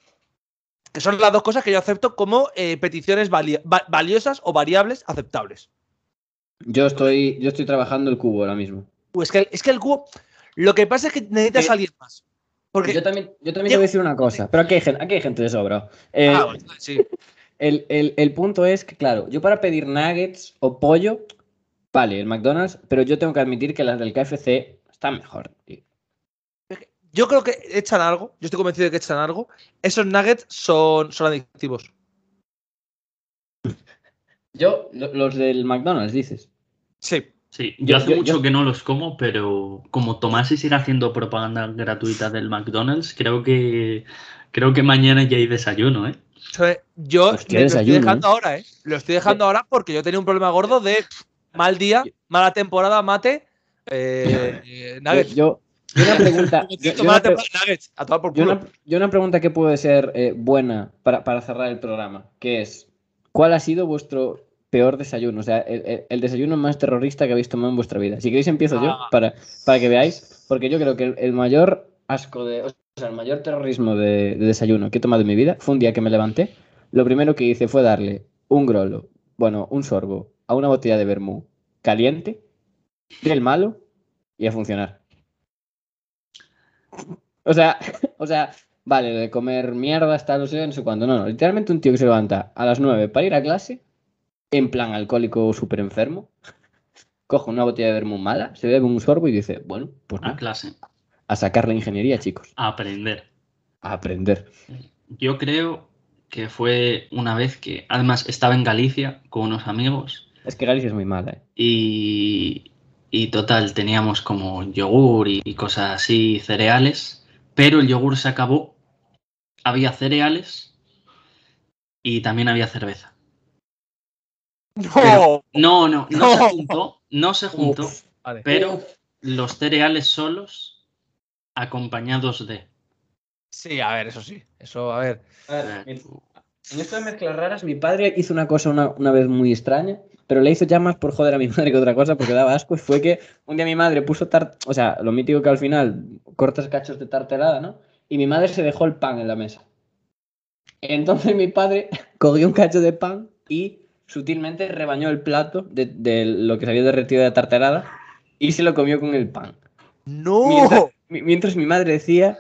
Que son las dos cosas que yo acepto como eh, peticiones vali- va- valiosas o variables aceptables. Yo estoy, yo estoy trabajando el cubo ahora mismo. Uh, es, que, es que el cubo. Lo que pasa es que necesitas Eh, alguien más. Porque. Yo también, yo también te voy a decir una cosa, pero aquí hay gente, aquí hay gente de sobra. Eh, Ah, bueno, sí. el, el- el punto es que, claro, yo para pedir nuggets o pollo, vale, el McDonald's, pero yo tengo que admitir que las del KFC están mejor. tío. Yo creo que echan algo. Yo estoy convencido de que echan algo. Esos nuggets son, son adictivos. Yo, lo- los del McDonald's, dices. Sí. Sí, yo, Yo- hace yo- mucho yo- que no los como, pero como Tomasi sigue haciendo propaganda gratuita del McDonald's, creo que creo que mañana ya hay desayuno, ¿eh? Yo Hostia, me lo estoy dejando ¿eh? ahora, ¿eh? Lo estoy dejando ahora porque yo tenía un problema gordo de mal día, mala temporada, mate. Eh, eh, nuggets. yo- yo una pregunta. yo- una pre- temporada, nuggets. A tomar por Yo culo. una, yo una pregunta que puede ser eh, buena para, para cerrar el programa, que es, ¿cuál ha sido vuestro peor desayuno? O sea, el, desayuno más terrorista que habéis tomado en vuestra vida. Si queréis empiezo yo, Ah. para, para que veáis, porque yo creo que el, el mayor asco de... O sea, el mayor terrorismo de, de desayuno que he tomado en mi vida fue un día que me levanté, lo primero que hice fue darle un grolo, bueno, un sorbo a una botella de vermú caliente, del malo, y a funcionar. O sea, o sea, vale, de comer mierda hasta no sé, no sé cuándo. No, no, literalmente un tío que se levanta a las 9 para ir a clase, en plan alcohólico súper enfermo, coge una botella de vermú mala, se bebe un sorbo y dice, bueno, pues A nada, clase, a sacar la ingeniería, chicos, a aprender. a aprender. Yo creo que fue una vez que, además, estaba en Galicia con unos amigos Es que Galicia es muy mala, ¿eh? y, y total, teníamos como yogur y, y cosas así, cereales, pero el yogur se acabó, había cereales y también había cerveza. No. No, no, no, No. se juntó, no se juntó, Uf, vale. pero los cereales solos acompañados de... Sí, a ver, eso sí. Eso, a ver. En esto de mezclas raras, mi padre hizo una cosa una, una vez muy extraña, pero le hizo ya más por joder a mi madre que otra cosa, porque daba asco. y Fue que un día mi madre puso tart, o sea, lo mítico que al final cortas cachos de tartelada, ¿no? Y mi madre se dejó el pan en la mesa. Entonces mi padre cogió un cacho de pan y sutilmente rebañó el plato de, de lo que se había derretido de la tartelada y se lo comió con el pan. ¡No! Mientras, mi- mientras mi madre decía,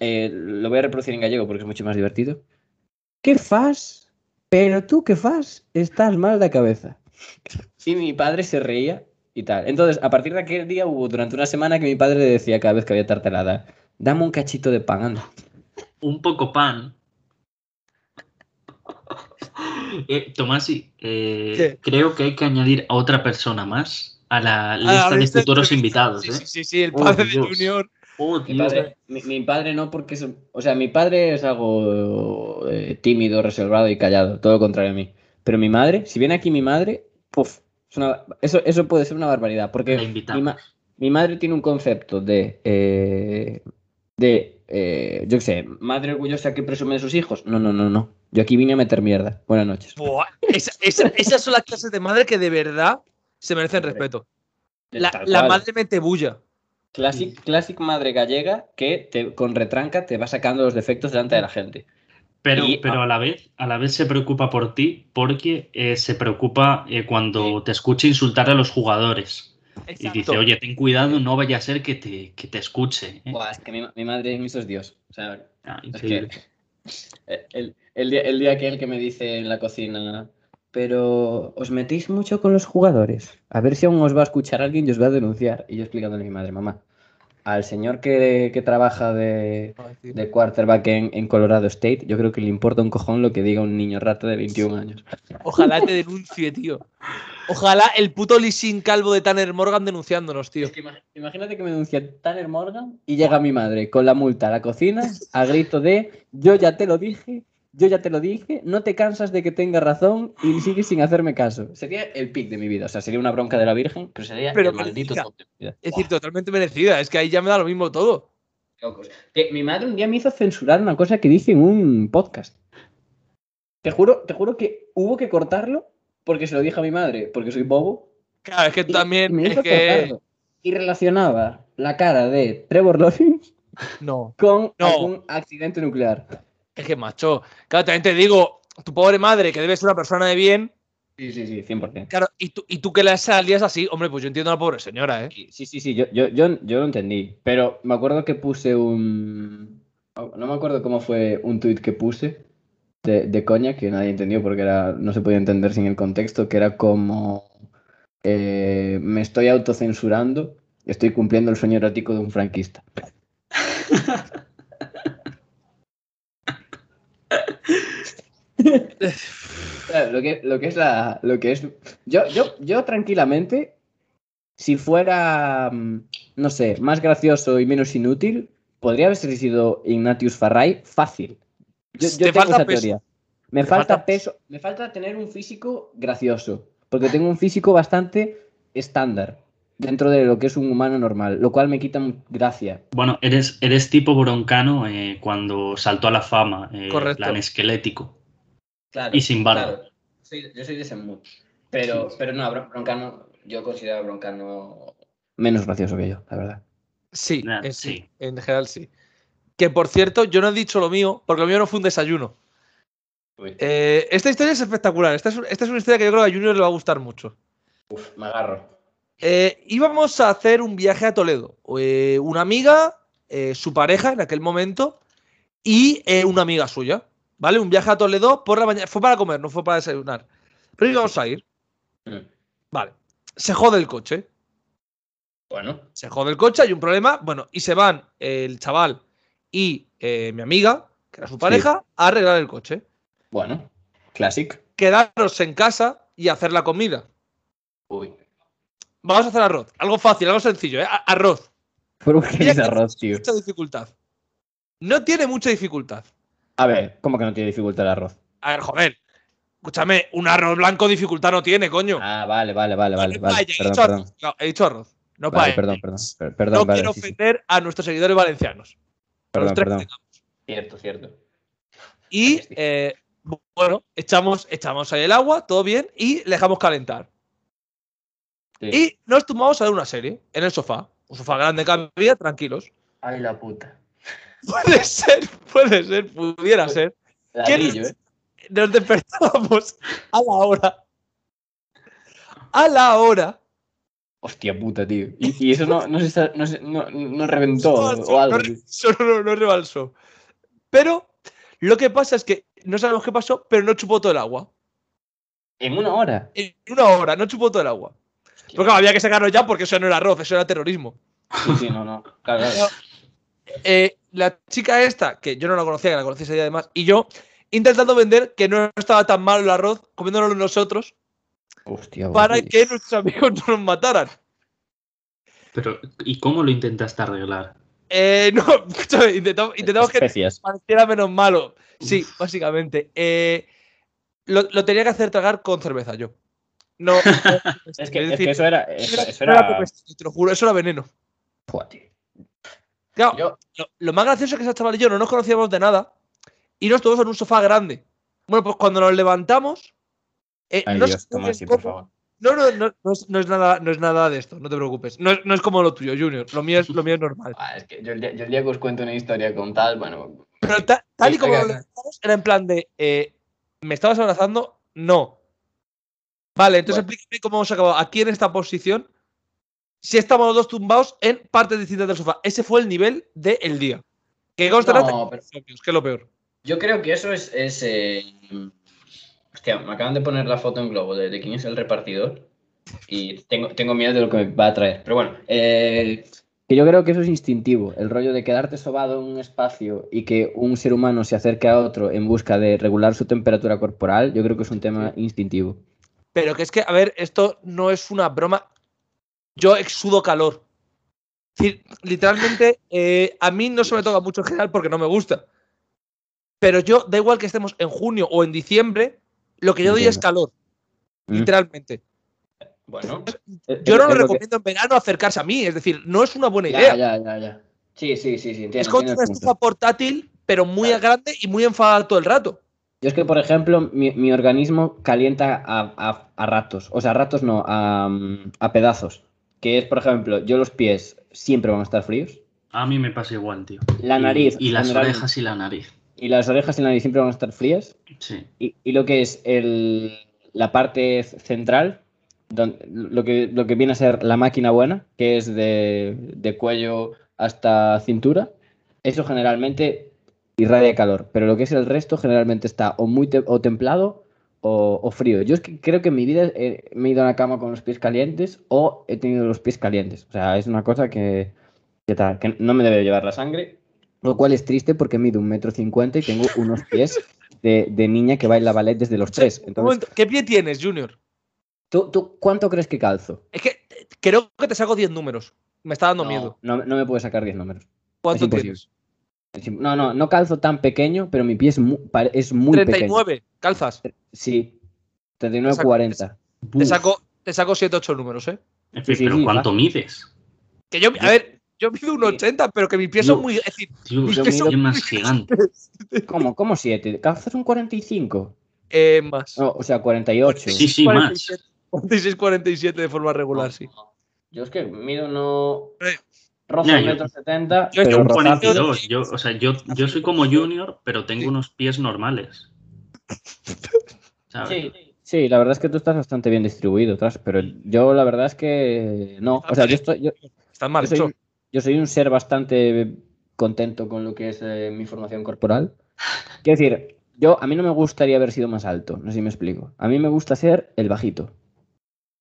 eh, lo voy a reproducir en gallego porque es mucho más divertido. ¿Qué fas? Pero tú, ¿qué fas? Estás mal de cabeza. Y mi padre se reía y tal. Entonces, a partir de aquel día hubo durante una semana que mi padre le decía cada vez que había tartelada, dame un cachito de pan, anda. un poco pan. Eh, Tomasi, eh, creo que hay que añadir a otra persona más a la Ah, lista de futuros invitados. Sí, ¿eh? sí, sí, sí, el Oh, padre de Dios. Junior. Oh, Mi padre, mi, mi padre no porque es, o sea, mi padre es algo eh, tímido, reservado y callado, todo lo contrario a mí. Pero mi madre, si viene aquí mi madre, puf, es una- eso, eso puede ser una barbaridad, porque ma- mi madre tiene un concepto de, eh, de, eh, yo qué sé, madre orgullosa que presume de sus hijos. No, no, no, no. Yo aquí vine a meter mierda. Buenas noches. Buah, esa- esa- esas son las clases de madre que de verdad se merecen respeto. La, la madre mete bulla. Classic, classic madre gallega que te, con retranca te va sacando los defectos delante de la gente. Pero, Y- pero a la vez, a la vez se preocupa por ti porque eh, se preocupa eh, cuando te escucha insultar a los jugadores. Y dice, oye, ten cuidado, no vaya a ser que te, que te escuche. ¿eh? Buah, es que mi, mi madre es Dios. O sea, Ah, Es que el, el día, el día aquel que me dice en la cocina, pero os metéis mucho con los jugadores. A ver si aún os va a escuchar alguien y os va a denunciar. Y yo explicándole a mi madre, mamá, al señor que, que trabaja de, de quarterback en, en Colorado State, yo creo que le importa un cojón lo que diga un niño rata de 21 años. Ojalá te denuncie, tío. Ojalá el puto Lisin calvo de Tanner Morgan denunciándonos, tío. Es que ima- imagínate que me denuncia Tanner Morgan y llega mi madre con la multa a la cocina a grito de yo ya te lo dije, yo ya te lo dije, no te cansas de que tenga razón y sigues sin hacerme caso. Sería el pic de mi vida, o sea, sería una bronca de la Virgen, pero sería Pero el maldito merecida. top de mi vida. Es decir, totalmente merecida. Es que ahí ya me da lo mismo todo. Locos. Que mi madre un día me hizo censurar una cosa que dije en un podcast. Te juro, te juro que hubo que cortarlo porque se lo dije a mi madre, porque soy bobo. Claro, es que y- y también me es que. Y relacionaba la cara de Trevor Lawrence No. con No. algún accidente nuclear. Es que, macho. Claro, también te digo, tu pobre madre, que debe ser una persona de bien. Sí, sí, sí, 100%. Claro, y tú, y tú que la salías así, hombre, pues yo entiendo a la pobre señora, ¿eh? Sí, sí, sí, yo, yo, yo, yo lo entendí. Pero me acuerdo que puse un. No me acuerdo cómo fue un tuit que puse de, de coña que nadie entendió porque era, no se podía entender sin el contexto, que era como. eh, me estoy autocensurando, estoy cumpliendo el sueño erótico de un franquista. Claro, lo que, lo que es la. Lo que es. Yo, yo, yo tranquilamente, si fuera, mm, no sé, más gracioso y menos inútil, podría haber sido Ignatius Farray fácil. Yo, yo Te tengo falta esa peso. teoría. Me Te falta, falta- peso, me falta tener un físico gracioso, porque tengo un físico bastante estándar dentro de lo que es un humano normal, lo cual me quita gracia. Bueno, eres, eres tipo broncano eh, cuando saltó a la fama, eh, Correcto. plan esquelético. Claro, Y sin barba. claro. Soy- yo soy de ese mood. Pero, pero no, Bron- Broncano, yo considero a Broncano menos gracioso que yo, la verdad. Sí, Nah, en, sí, sí. en general sí. Que por cierto, yo no he dicho lo mío, porque lo mío no fue un desayuno. Eh, esta historia es espectacular. Esta es, esta es una historia que yo creo que a Junior le va a gustar mucho. Uf, me agarro. Eh, íbamos a hacer un viaje a Toledo. Eh, una amiga, su pareja en aquel momento y una amiga suya. ¿Vale? Un viaje a Toledo por la mañana. Fue para comer, no fue para desayunar. Pero íbamos a ir. Mm. Vale. Se jode el coche. Bueno, Se jode el coche, hay un problema. Bueno, y se van el chaval y eh, mi amiga, que era su pareja, a arreglar el coche. bueno. Classic. Quedarnos en casa y hacer la comida. Uy. Vamos a hacer arroz. Algo fácil, algo sencillo, ¿eh? Arroz. ¿Por qué es arroz, tío? Mucha dificultad. No tiene mucha dificultad. A ver, ¿cómo que no tiene dificultad el arroz? A ver, joder. Escúchame, un arroz blanco dificultad no tiene, coño. Ah, vale, vale, vale, vale. Vale. he, dicho arroz. No, he dicho arroz. No Vale, perdón, perdón. per- Perdón, No vale, quiero sí, sí. ofender a nuestros seguidores valencianos. Los tres perdón. Cierto, cierto. Y, eh, bueno, echamos, echamos ahí el agua, todo bien, y le dejamos calentar. Sí. Y nos tumbamos a ver una serie en el sofá. Un sofá grande que había, tranquilos. Ay, la puta. Puede ser, puede ser, pudiera ser. Ladrillo, nos- ¿eh? Nos despertábamos a la hora. A la hora. Hostia puta, tío. Y, y eso no, no, se, no, se- no, no reventó No, o algo. no, no, rebalsó. Pero lo que pasa es que no sabemos qué pasó, pero no chupó todo el agua. En una hora. En una hora, no chupó todo el agua. Claro, había que sacarlo ya porque eso no era arroz, eso era terrorismo. Sí, sí, no, no. Claro, claro. Eh, la chica esta, que yo no la conocía, que la conocí ese día además, y yo intentando vender que no estaba tan malo el arroz, comiéndolo nosotros, Hostia, para tío. que nuestros amigos no nos mataran. Pero, ¿y cómo lo intentaste arreglar? Eh, no, intentamos, intentamos que pareciera menos malo. Sí, básicamente. Eh, lo, lo tenía que hacer tragar con cerveza yo. No. no- Es que, es decir, que eso era. Eso, eso era te lo juro, eso era veneno. Claro, Yo- lo, lo más gracioso es que esa chaval y yo no nos conocíamos de nada y nos estuvimos en un sofá grande. Bueno, pues cuando nos levantamos. Eh, Ay, no Dios, sé toma bien así, por cómo- favor. No, no, no, no es, no es nada, no es nada de esto, no te preocupes. No es, no es como lo tuyo, Junior. Lo mío es, lo mío es normal. Ah, es que yo el, día, yo el día que os cuento una historia con tal, bueno. Pero ta- tal y como lo era en plan de. eh, ¿Me estabas abrazando? No. Vale, entonces Bueno. explícame cómo hemos acabado aquí en esta posición. Si estamos los dos tumbados en partes distintas del sofá. Ese fue el nivel del día. Que consta No, pero- que es lo peor. Yo creo que eso es. es eh, Hostia, me acaban de poner la foto en globo de, de quién es el repartidor. Y tengo, tengo miedo de lo que me va a traer. Pero bueno, eh, Que yo creo que eso es instintivo, el rollo de quedarte sobado en un espacio y que un ser humano se acerque a otro en busca de regular su temperatura corporal, yo creo que es un tema instintivo. Pero que es que, a ver, esto no es una broma. Yo exudo calor. Es decir, literalmente, eh, a mí no se me toca mucho en general porque no me gusta. Pero yo, da igual que estemos en junio o en diciembre, lo que yo doy es calor. Mm. Literalmente. Bueno, Yo no Es lo lo que- recomiendo en verano acercarse a mí. Es decir, no es una buena idea. ya, ya, ya. Sí, sí, sí, sí, entiendo. es como una estufa portátil, pero muy Claro. grande y muy enfadada todo el rato. Yo es que, por ejemplo, mi, mi organismo calienta a, a- a ratos. O sea, a ratos no, a, mm, a pedazos. Que es, por ejemplo, yo los pies siempre van a estar fríos. A mí me pasa igual, tío. La nariz. Y, las orejas y la nariz. Y las orejas y la nariz siempre van a estar frías. Sí. Y, y lo que es el, la parte central, lo, que, lo que viene a ser la máquina buena, que es de, de cuello hasta cintura, eso generalmente irradia calor. Pero lo que es el resto generalmente está o muy te- o templado o, o frío. Yo es que creo que en mi vida he- me he ido a la cama con los pies calientes o he tenido los pies calientes. O sea, es una cosa que, que, tal, que no me debe llevar la sangre. Lo cual es triste porque mido un metro cincuenta y tengo unos pies de, de niña que baila ballet desde los tres. Entonces, ¿Qué pie tienes, Junior? ¿tú, tú cuánto crees que calzo? Es que creo que te saco 10 números. Me está dando no, miedo. No, no me puedes sacar 10 números. ¿Cuánto tienes? No, no, no calzo tan pequeño, pero mi pie es muy, es muy pequeño. 39, calzas. Sí, 39, saco- 40. Te saco, te saco 7, 8 números, ¿eh? En Sí, fin, sí, pero sí, ¿cuánto va. mides? Que yo, a ver, yo mido un 80, pero que mis pies son Yo- muy. Es decir, Dios, Mis qué pies son más muy gigante. ¿Cómo? ¿Cómo 7? ¿Calzas un 45? eh, más. No, o sea, 48. Sí, sí, más. 47, 46, 47 de forma regular, sí. Yo es que mido no. Eh, Rozo Ya, un yo- metro setenta, yo- pero Yo un rozar- 42. Yo, o sea, yo, yo soy como Junior, pero tengo Sí. unos pies normales. ¿Sabes? Sí, sí, la verdad es que tú estás bastante bien distribuido, tras, pero yo la verdad es que no. O sea, yo, estoy, yo, Están mal yo soy, hecho. Yo soy un ser bastante contento con lo que es eh, mi formación corporal. Quiero decir, yo a mí no me gustaría haber sido más alto, no sé si me explico. A mí me gusta ser el bajito.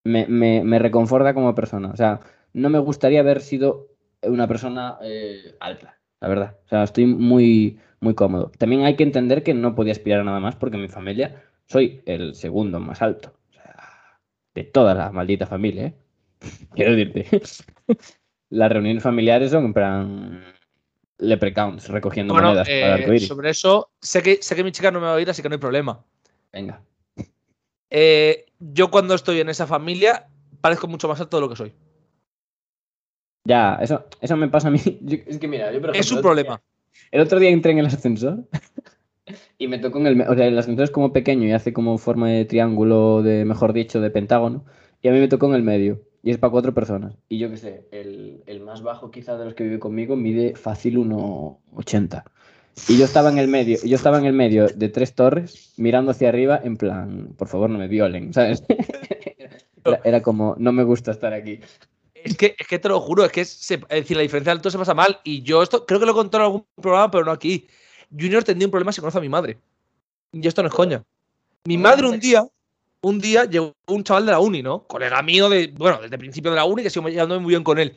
Me, me, me reconforta como persona. O sea, no me gustaría haber sido una persona eh, alta, la verdad. O sea, estoy muy, muy cómodo. También hay que entender que no podía aspirar a nada más porque en mi familia soy el segundo más alto. O sea, de toda la maldita familia, ¿eh? Quiero decirte. Las reuniones familiares son en plan leprechauns recogiendo Bueno, monedas para eh, arcoíris. sobre eso, sé que, sé que mi chica no me va a oír, así que no hay problema. Venga. Eh, yo cuando estoy en esa familia parezco mucho más alto de lo que soy. Ya, eso, eso me pasa a mí. Yo- es que mira, yo por Es ejemplo, un el otro problema. día- El otro día entré en el ascensor y me tocó en el... O sea, el ascensor es como pequeño y hace como forma de triángulo, de mejor dicho, de pentágono. Y a mí me tocó en el medio. Y es para cuatro personas. Y yo qué sé, el, el más bajo quizá de los que vive conmigo mide fácil 1,80. Y yo estaba en el medio, yo estaba en el medio de tres torres, mirando hacia arriba, en plan, por favor no me violen, ¿sabes? Era, era como, no me gusta estar aquí. Es que, es que te lo juro, es que es, se- es decir, la diferencia de alto se pasa mal. Y yo esto creo que lo he contado en algún programa, pero no aquí. Junior tendría un problema si conoce a mi madre. Y esto no es coña. Mi madre un día, un día llegó un chaval de la uni, ¿no? Colega mío de, bueno, desde el principio de la uni, que sigo llevándome muy bien con él.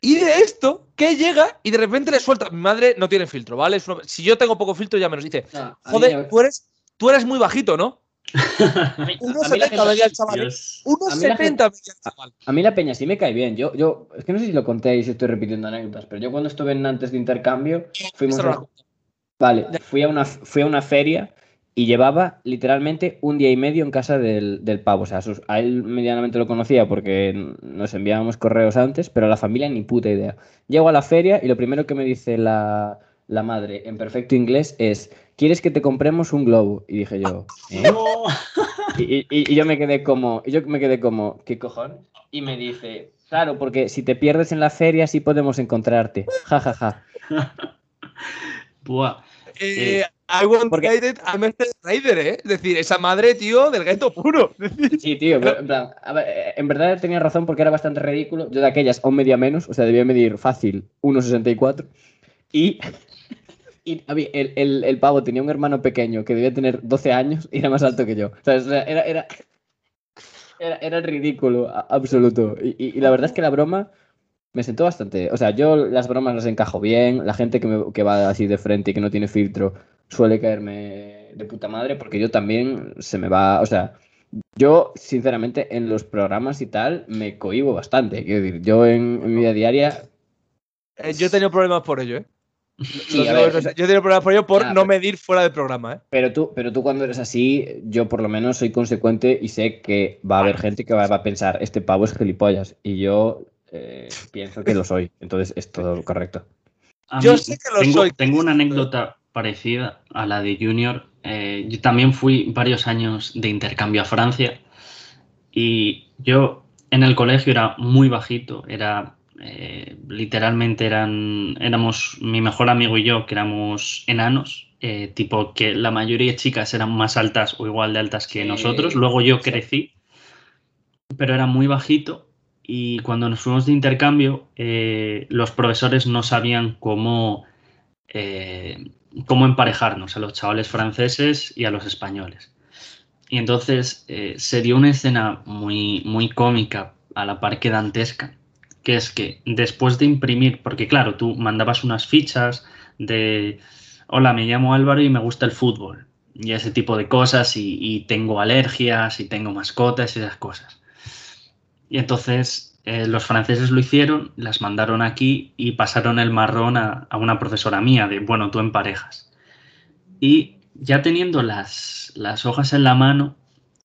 Y de esto, que llega y de repente le suelta. Mi madre no tiene filtro, ¿vale? Una- si yo tengo poco filtro, ya me nos dice, joder, tú eres, tú eres muy bajito, ¿no? A mí la 1,70 gente- medía el chaval. Dios. A mí la 1,70 gente- medía el chaval. A mí la peña sí me cae bien. Yo, yo, es que no sé si lo conté y si estoy repitiendo anécdotas, pero yo cuando estuve en Nantes de intercambio, fuimos a, vale, fui a una, fui a una feria y llevaba literalmente un día y medio en casa del, del pavo. O sea, a sus- a él medianamente lo conocía porque nos enviábamos correos antes, pero a la familia ni puta idea. Llego a la feria y lo primero que me dice la, la madre en perfecto inglés es, ¿quieres que te compremos un globo? Y dije yo, ¿eh? No. Y, y- y yo me quedé como, y yo me quedé como, ¿qué cojones? Y me dice, claro, porque si te pierdes en la feria sí podemos encontrarte. Ja, ja, ja. Buah. Eh, I want porque- guided a Mercedes Rider, ¿eh? Es decir, esa madre, tío, del gato puro. Sí, tío, pero en plan, a ver, eh, en verdad tenía razón porque era bastante ridículo. Yo de aquellas aún medía menos, o sea, debía medir fácil 1,64. Y, y a mí, el, el- el pavo tenía un hermano pequeño que debía tener 12 años y era más alto que yo. O sea, era, era, era, era ridículo absoluto. Y, y- y la verdad es que la broma me sentó bastante. O sea, yo las bromas las encajo bien. La gente que, me- que va así de frente y que no tiene filtro suele caerme de puta madre porque yo también se me va. O sea, yo sinceramente en los programas y tal me cohibo bastante. Quiero decir, yo en, en mi vida diaria. Eh, yo he tenido problemas por ello, ¿eh? Sí, Lo a digo, ver, o sea, yo he tenido problemas por ello por Ya, no medir fuera del programa, ¿eh? Pero tú, pero tú cuando eres así, yo por lo menos soy consecuente y sé que va a haber gente que va, va a pensar, este pavo es gilipollas. Y yo eh, pienso que lo soy. Entonces es todo correcto. A Yo mí sé que lo tengo, soy. Tengo una anécdota parecida a la de Junior. Eh, yo también fui varios años de intercambio a Francia y yo en el colegio era muy bajito, era eh, literalmente eran, éramos mi mejor amigo y yo, que éramos enanos, eh, tipo que la mayoría de chicas eran más altas o igual de altas que Sí, nosotros. Luego yo sí. crecí, pero era muy bajito y cuando nos fuimos de intercambio, eh, los profesores no sabían cómo, eh, cómo emparejarnos a los chavales franceses y a los españoles. Y entonces eh, se dio una escena muy, muy cómica a la par que dantesca, que es que después de imprimir, porque claro, tú mandabas unas fichas de, hola, me llamo Álvaro y me gusta el fútbol, y ese tipo de cosas, y, y tengo alergias, y tengo mascotas y esas cosas. Y entonces eh, los franceses lo hicieron, las mandaron aquí y pasaron el marrón a, a una profesora mía de, bueno, tú emparejas. Y ya teniendo las, las hojas en la mano,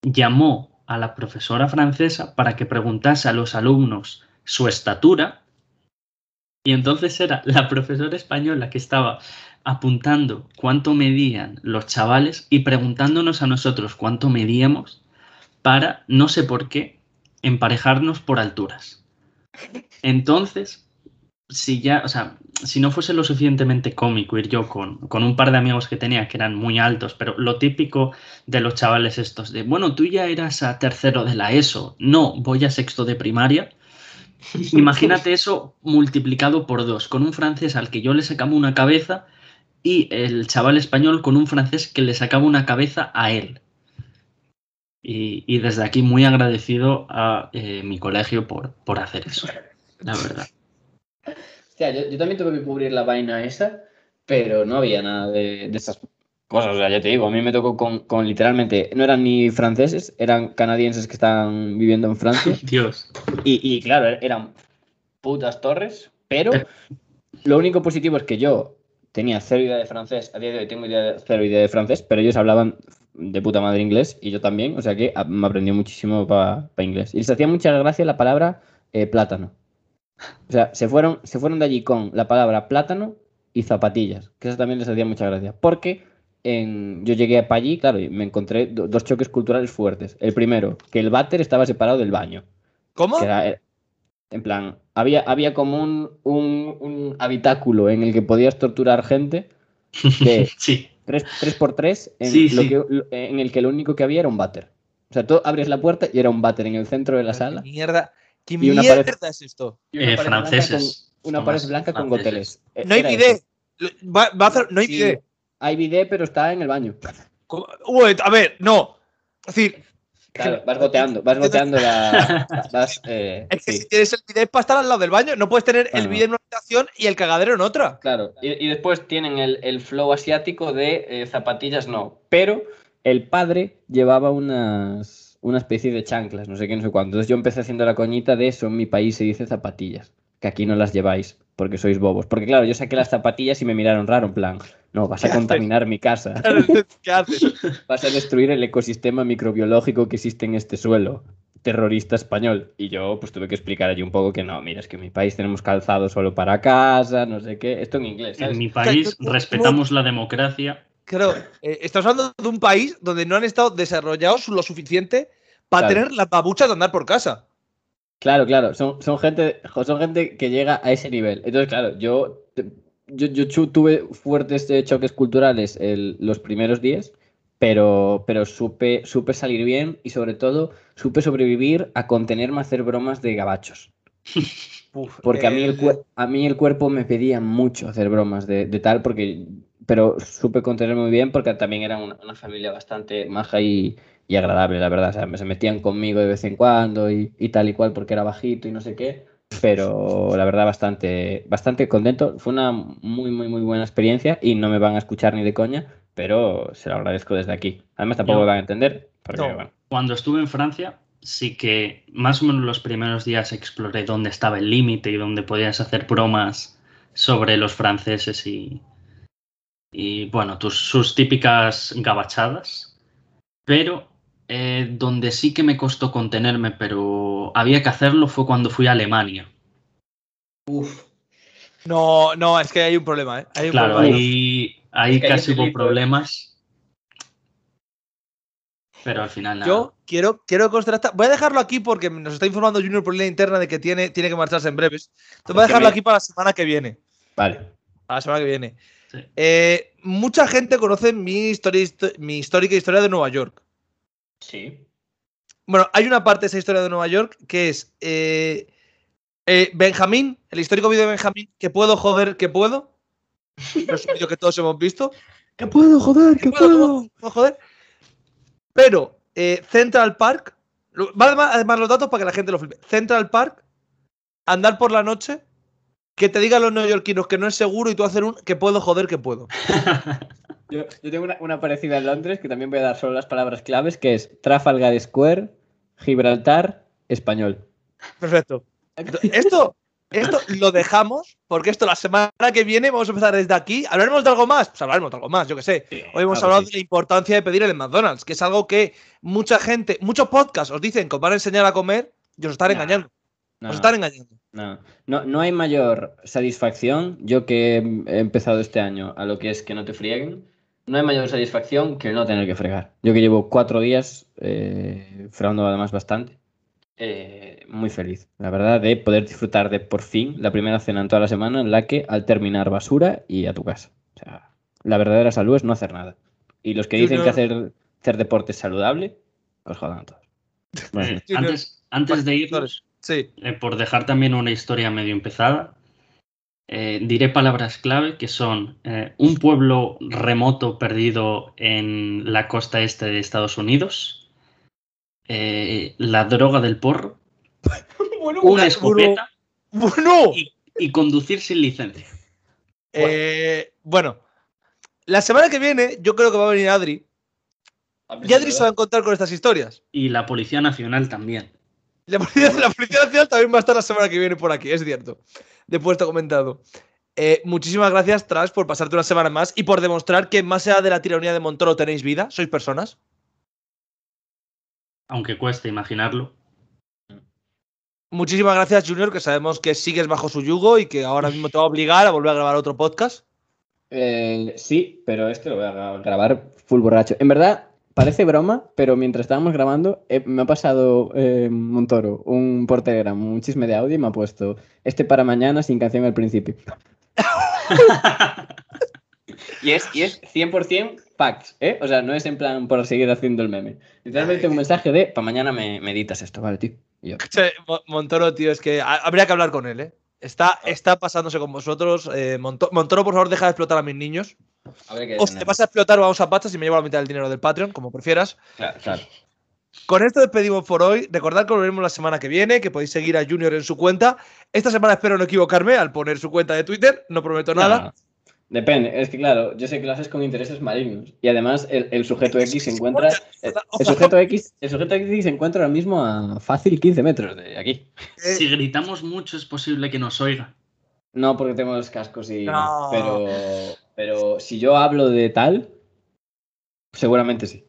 llamó a la profesora francesa para que preguntase a los alumnos su estatura. Y entonces era la profesora española que estaba apuntando cuánto medían los chavales y preguntándonos a nosotros cuánto medíamos para, no sé por qué, emparejarnos por alturas. Entonces, si ya, o sea, si no fuese lo suficientemente cómico ir yo con, con un par de amigos que tenía que eran muy altos, pero lo típico de los chavales estos, de, bueno, tú ya eras a tercero de la ESO, no, voy a sexto de primaria. Imagínate eso multiplicado por dos, con un francés al que yo le sacaba una cabeza y el chaval español con un francés que le sacaba una cabeza a él. Y, y desde aquí muy agradecido a eh, mi colegio por, por hacer eso, la verdad. Hostia, yo, yo también tuve que cubrir la vaina esa, pero no había nada de, de esas cosas. O sea, ya te digo, a mí me tocó con, con literalmente, no eran ni franceses, eran canadienses que estaban viviendo en Francia. Dios. Y, y claro, er- eran putas torres, pero lo único positivo es que yo tenía cero idea de francés, a día de hoy tengo idea de- cero idea de francés, pero ellos hablaban de puta madre inglés y yo también, o sea que me aprendió muchísimo para inglés. Y les hacía mucha gracia la palabra eh, plátano. O sea, se fueron, se fueron de allí con la palabra plátano y zapatillas, que eso también les hacía mucha gracia, porque en, yo llegué para allí, claro, y me encontré do- dos choques culturales fuertes. El primero, que el váter estaba separado del baño. ¿Cómo? Era, eh, en plan, había, había como un, un, un habitáculo en el que podías torturar gente de Sí, 3, por 3 en, Sí, lo sí. que- en el que lo único que había era un váter. O sea, tú abres la puerta y era un váter en el centro de la sala. ¿Qué mierda? ¿Qué Y una mierda pared- es esto? y una Eh, pared blanca franceses. con- una pared blanca con franceses. goteles. Eh, No hay bidet. no hay Sí, bidet. Hay bidet, pero está en el baño. A ver, no. Es decir, Claro, vas goteando, vas goteando la. vas, eh, es que sí. si tienes el bidet para estar al lado del baño, no puedes tener el bidet en una habitación y el cagadero en otra. Claro, y, y después tienen el, el flow asiático de eh, zapatillas no, pero el padre llevaba unas, una especie de chanclas, no sé qué, no sé cuánto. Entonces yo empecé haciendo la coñita de eso, en mi país se dice zapatillas, que aquí no las lleváis porque sois bobos. Porque claro, yo saqué las zapatillas y me miraron raro, en plan, no, vas ¿Qué a haces? contaminar mi casa, ¿Qué haces? vas a destruir el ecosistema microbiológico que existe en este suelo. Terrorista español. Y yo, pues tuve que explicar allí un poco que no, mira, es que en mi país tenemos calzado solo para casa, no sé qué. Esto en inglés, ¿sabes? en mi país ¿Cómo- respetamos la democracia. Claro, eh, estamos hablando de un país donde no han estado desarrollados lo suficiente para Claro. tener las babuchas de andar por casa. Claro, claro, son, son, gente, son gente que llega a ese nivel. Entonces, claro, yo, te- yo, yo tuve fuertes eh, choques culturales el- los primeros días, pero, pero supe, supe salir bien y sobre todo supe sobrevivir a contenerme a hacer bromas de gabachos. Uf, Porque a, mí el, a mí el cuerpo me pedía mucho hacer bromas de, de tal, porque, pero supe contenerme muy bien porque también era una, una familia bastante maja y, y agradable, la verdad. O sea, se metían conmigo de vez en cuando y, y tal y cual porque era bajito y no sé qué. Pero la verdad bastante, bastante contento. Fue una muy, muy, muy buena experiencia y no me van a escuchar ni de coña, pero se lo agradezco desde aquí. Además tampoco Yo- me van a entender, porque No. bueno, Cuando estuve en Francia, sí que más o menos los primeros días exploré dónde estaba el límite y dónde podías hacer bromas sobre los franceses y, y bueno, tus, sus típicas gabachadas. Pero eh, donde sí que me costó contenerme, pero había que hacerlo, fue cuando fui a Alemania. Uf. No, no, es que hay un problema, ¿eh? Hay un Claro, problema. ahí, ahí Es que hay casi hubo problemas. Pero al final nada. Yo quiero, quiero contrastar. Voy a dejarlo aquí porque nos está informando Junior por línea interna de que tiene, tiene que marcharse en breves. Entonces voy a dejarlo aquí para la semana que viene. vale. Para la semana que viene. Sí. Eh, mucha gente conoce mi, historia, histo- mi histórica historia de Nueva York. Sí. Bueno, hay una parte de esa historia de Nueva York que es eh, eh, Benjamín, el histórico vídeo de Benjamín, que puedo joder, que puedo. Es un vídeo que todos hemos visto. ¿Qué puedo, joder? ¿Qué puedo, puedo joder? Pero eh, Central Park, además, además los datos para que la gente lo flipe. Central Park, andar por la noche, que te digan los neoyorquinos que no es seguro y tú hacer un que puedo joder, que puedo. Yo, yo tengo una, una parecida en Londres que también voy a dar solo las palabras claves, que es Trafalgar Square, Gibraltar, español. Perfecto. Esto, esto lo dejamos porque esto la semana que viene vamos a empezar desde aquí. ¿Hablaremos de algo más? Pues hablaremos de algo más, yo que sé. Hoy hemos claro hablado sí. de la importancia de pedir en el McDonald's, que es algo que mucha gente, muchos podcasts os dicen que os van a enseñar a comer y os están Nah, engañando. No, Os están engañando. no, no, no hay mayor satisfacción, yo que he empezado este año a lo que es que no te frieguen, no hay mayor satisfacción que el no tener que fregar. Yo que llevo cuatro días eh, fregando además bastante, eh, muy feliz, la verdad, de poder disfrutar de por fin la primera cena en toda la semana en la que al terminar basura y a tu casa. O sea, la verdadera salud es no hacer nada. Y los que Yo dicen no- que hacer, hacer deporte es saludable, pues jodan a todos. Antes, antes de irnos, Sí. eh, por dejar también una historia medio empezada, eh, diré palabras clave que son eh, un pueblo remoto perdido en la costa este de Estados Unidos, eh, la droga del porro, Bueno, una escopeta Bueno, y, y conducir sin licencia. eh, bueno, la semana que viene yo creo que va a venir Adri. Y Adri se va a encontrar con estas historias. Y la Policía Nacional también. La policía, la Policía Nacional también va a estar la semana que viene por aquí, es cierto. Después te he comentado. Eh, muchísimas gracias, Trash, por pasarte una semana más y por demostrar que más allá de la tiranía de Montoro tenéis vida, sois personas. Aunque cueste imaginarlo. Muchísimas gracias, Junior, que sabemos que sigues bajo su yugo y que ahora mismo te va a obligar a volver a grabar otro podcast. Eh, sí, pero este lo voy a gra- grabar full borracho. En verdad, parece broma, pero mientras estábamos grabando, eh, me ha pasado eh, Montoro un por Telegram, un chisme de audio y me ha puesto este para mañana sin canción al principio. Y es, y es 100% facts, ¿eh? O sea, no es en plan por seguir haciendo el meme. Literalmente un mensaje de, para mañana me, me editas esto, vale, tío. Yo, Montoro, tío, es que ha- habría que hablar con él, ¿eh? Está, está pasándose con vosotros. eh, Monto- Montoro, por favor, deja de explotar a mis niños. O si te vas a explotar, vamos a pachas y me llevo la mitad del dinero del Patreon, como prefieras. Claro, claro. Con esto despedimos por hoy. Recordad que volveremos la semana que viene, que podéis seguir a Junior en su cuenta. Esta semana espero no equivocarme al poner su cuenta de Twitter, no prometo nada. Depende, es que claro, yo sé que lo haces con intereses malignos. Y además el, el sujeto X se encuentra. El, el sujeto X, el sujeto X se encuentra ahora mismo a fácil 15 metros de aquí. Eh, Si gritamos mucho es posible que nos oiga. No, porque tenemos cascos y. No. Pero. Pero si yo hablo de tal. Seguramente sí.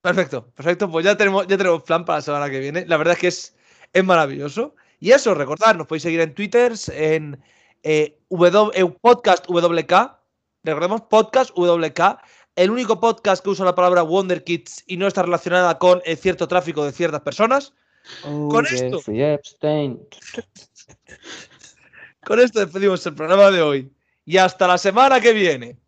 Perfecto, perfecto. Pues ya tenemos, ya tenemos plan para la semana que viene. La verdad es que es, es maravilloso. Y eso, recordad, nos podéis seguir en Twitter, en eh, w, eh, podcast WK. Recordemos, podcast WK. El único podcast que usa la palabra Wonder Kids y no está relacionada con eh, cierto tráfico de ciertas personas. Con esto. Con esto despedimos el programa de hoy. Y hasta la semana que viene.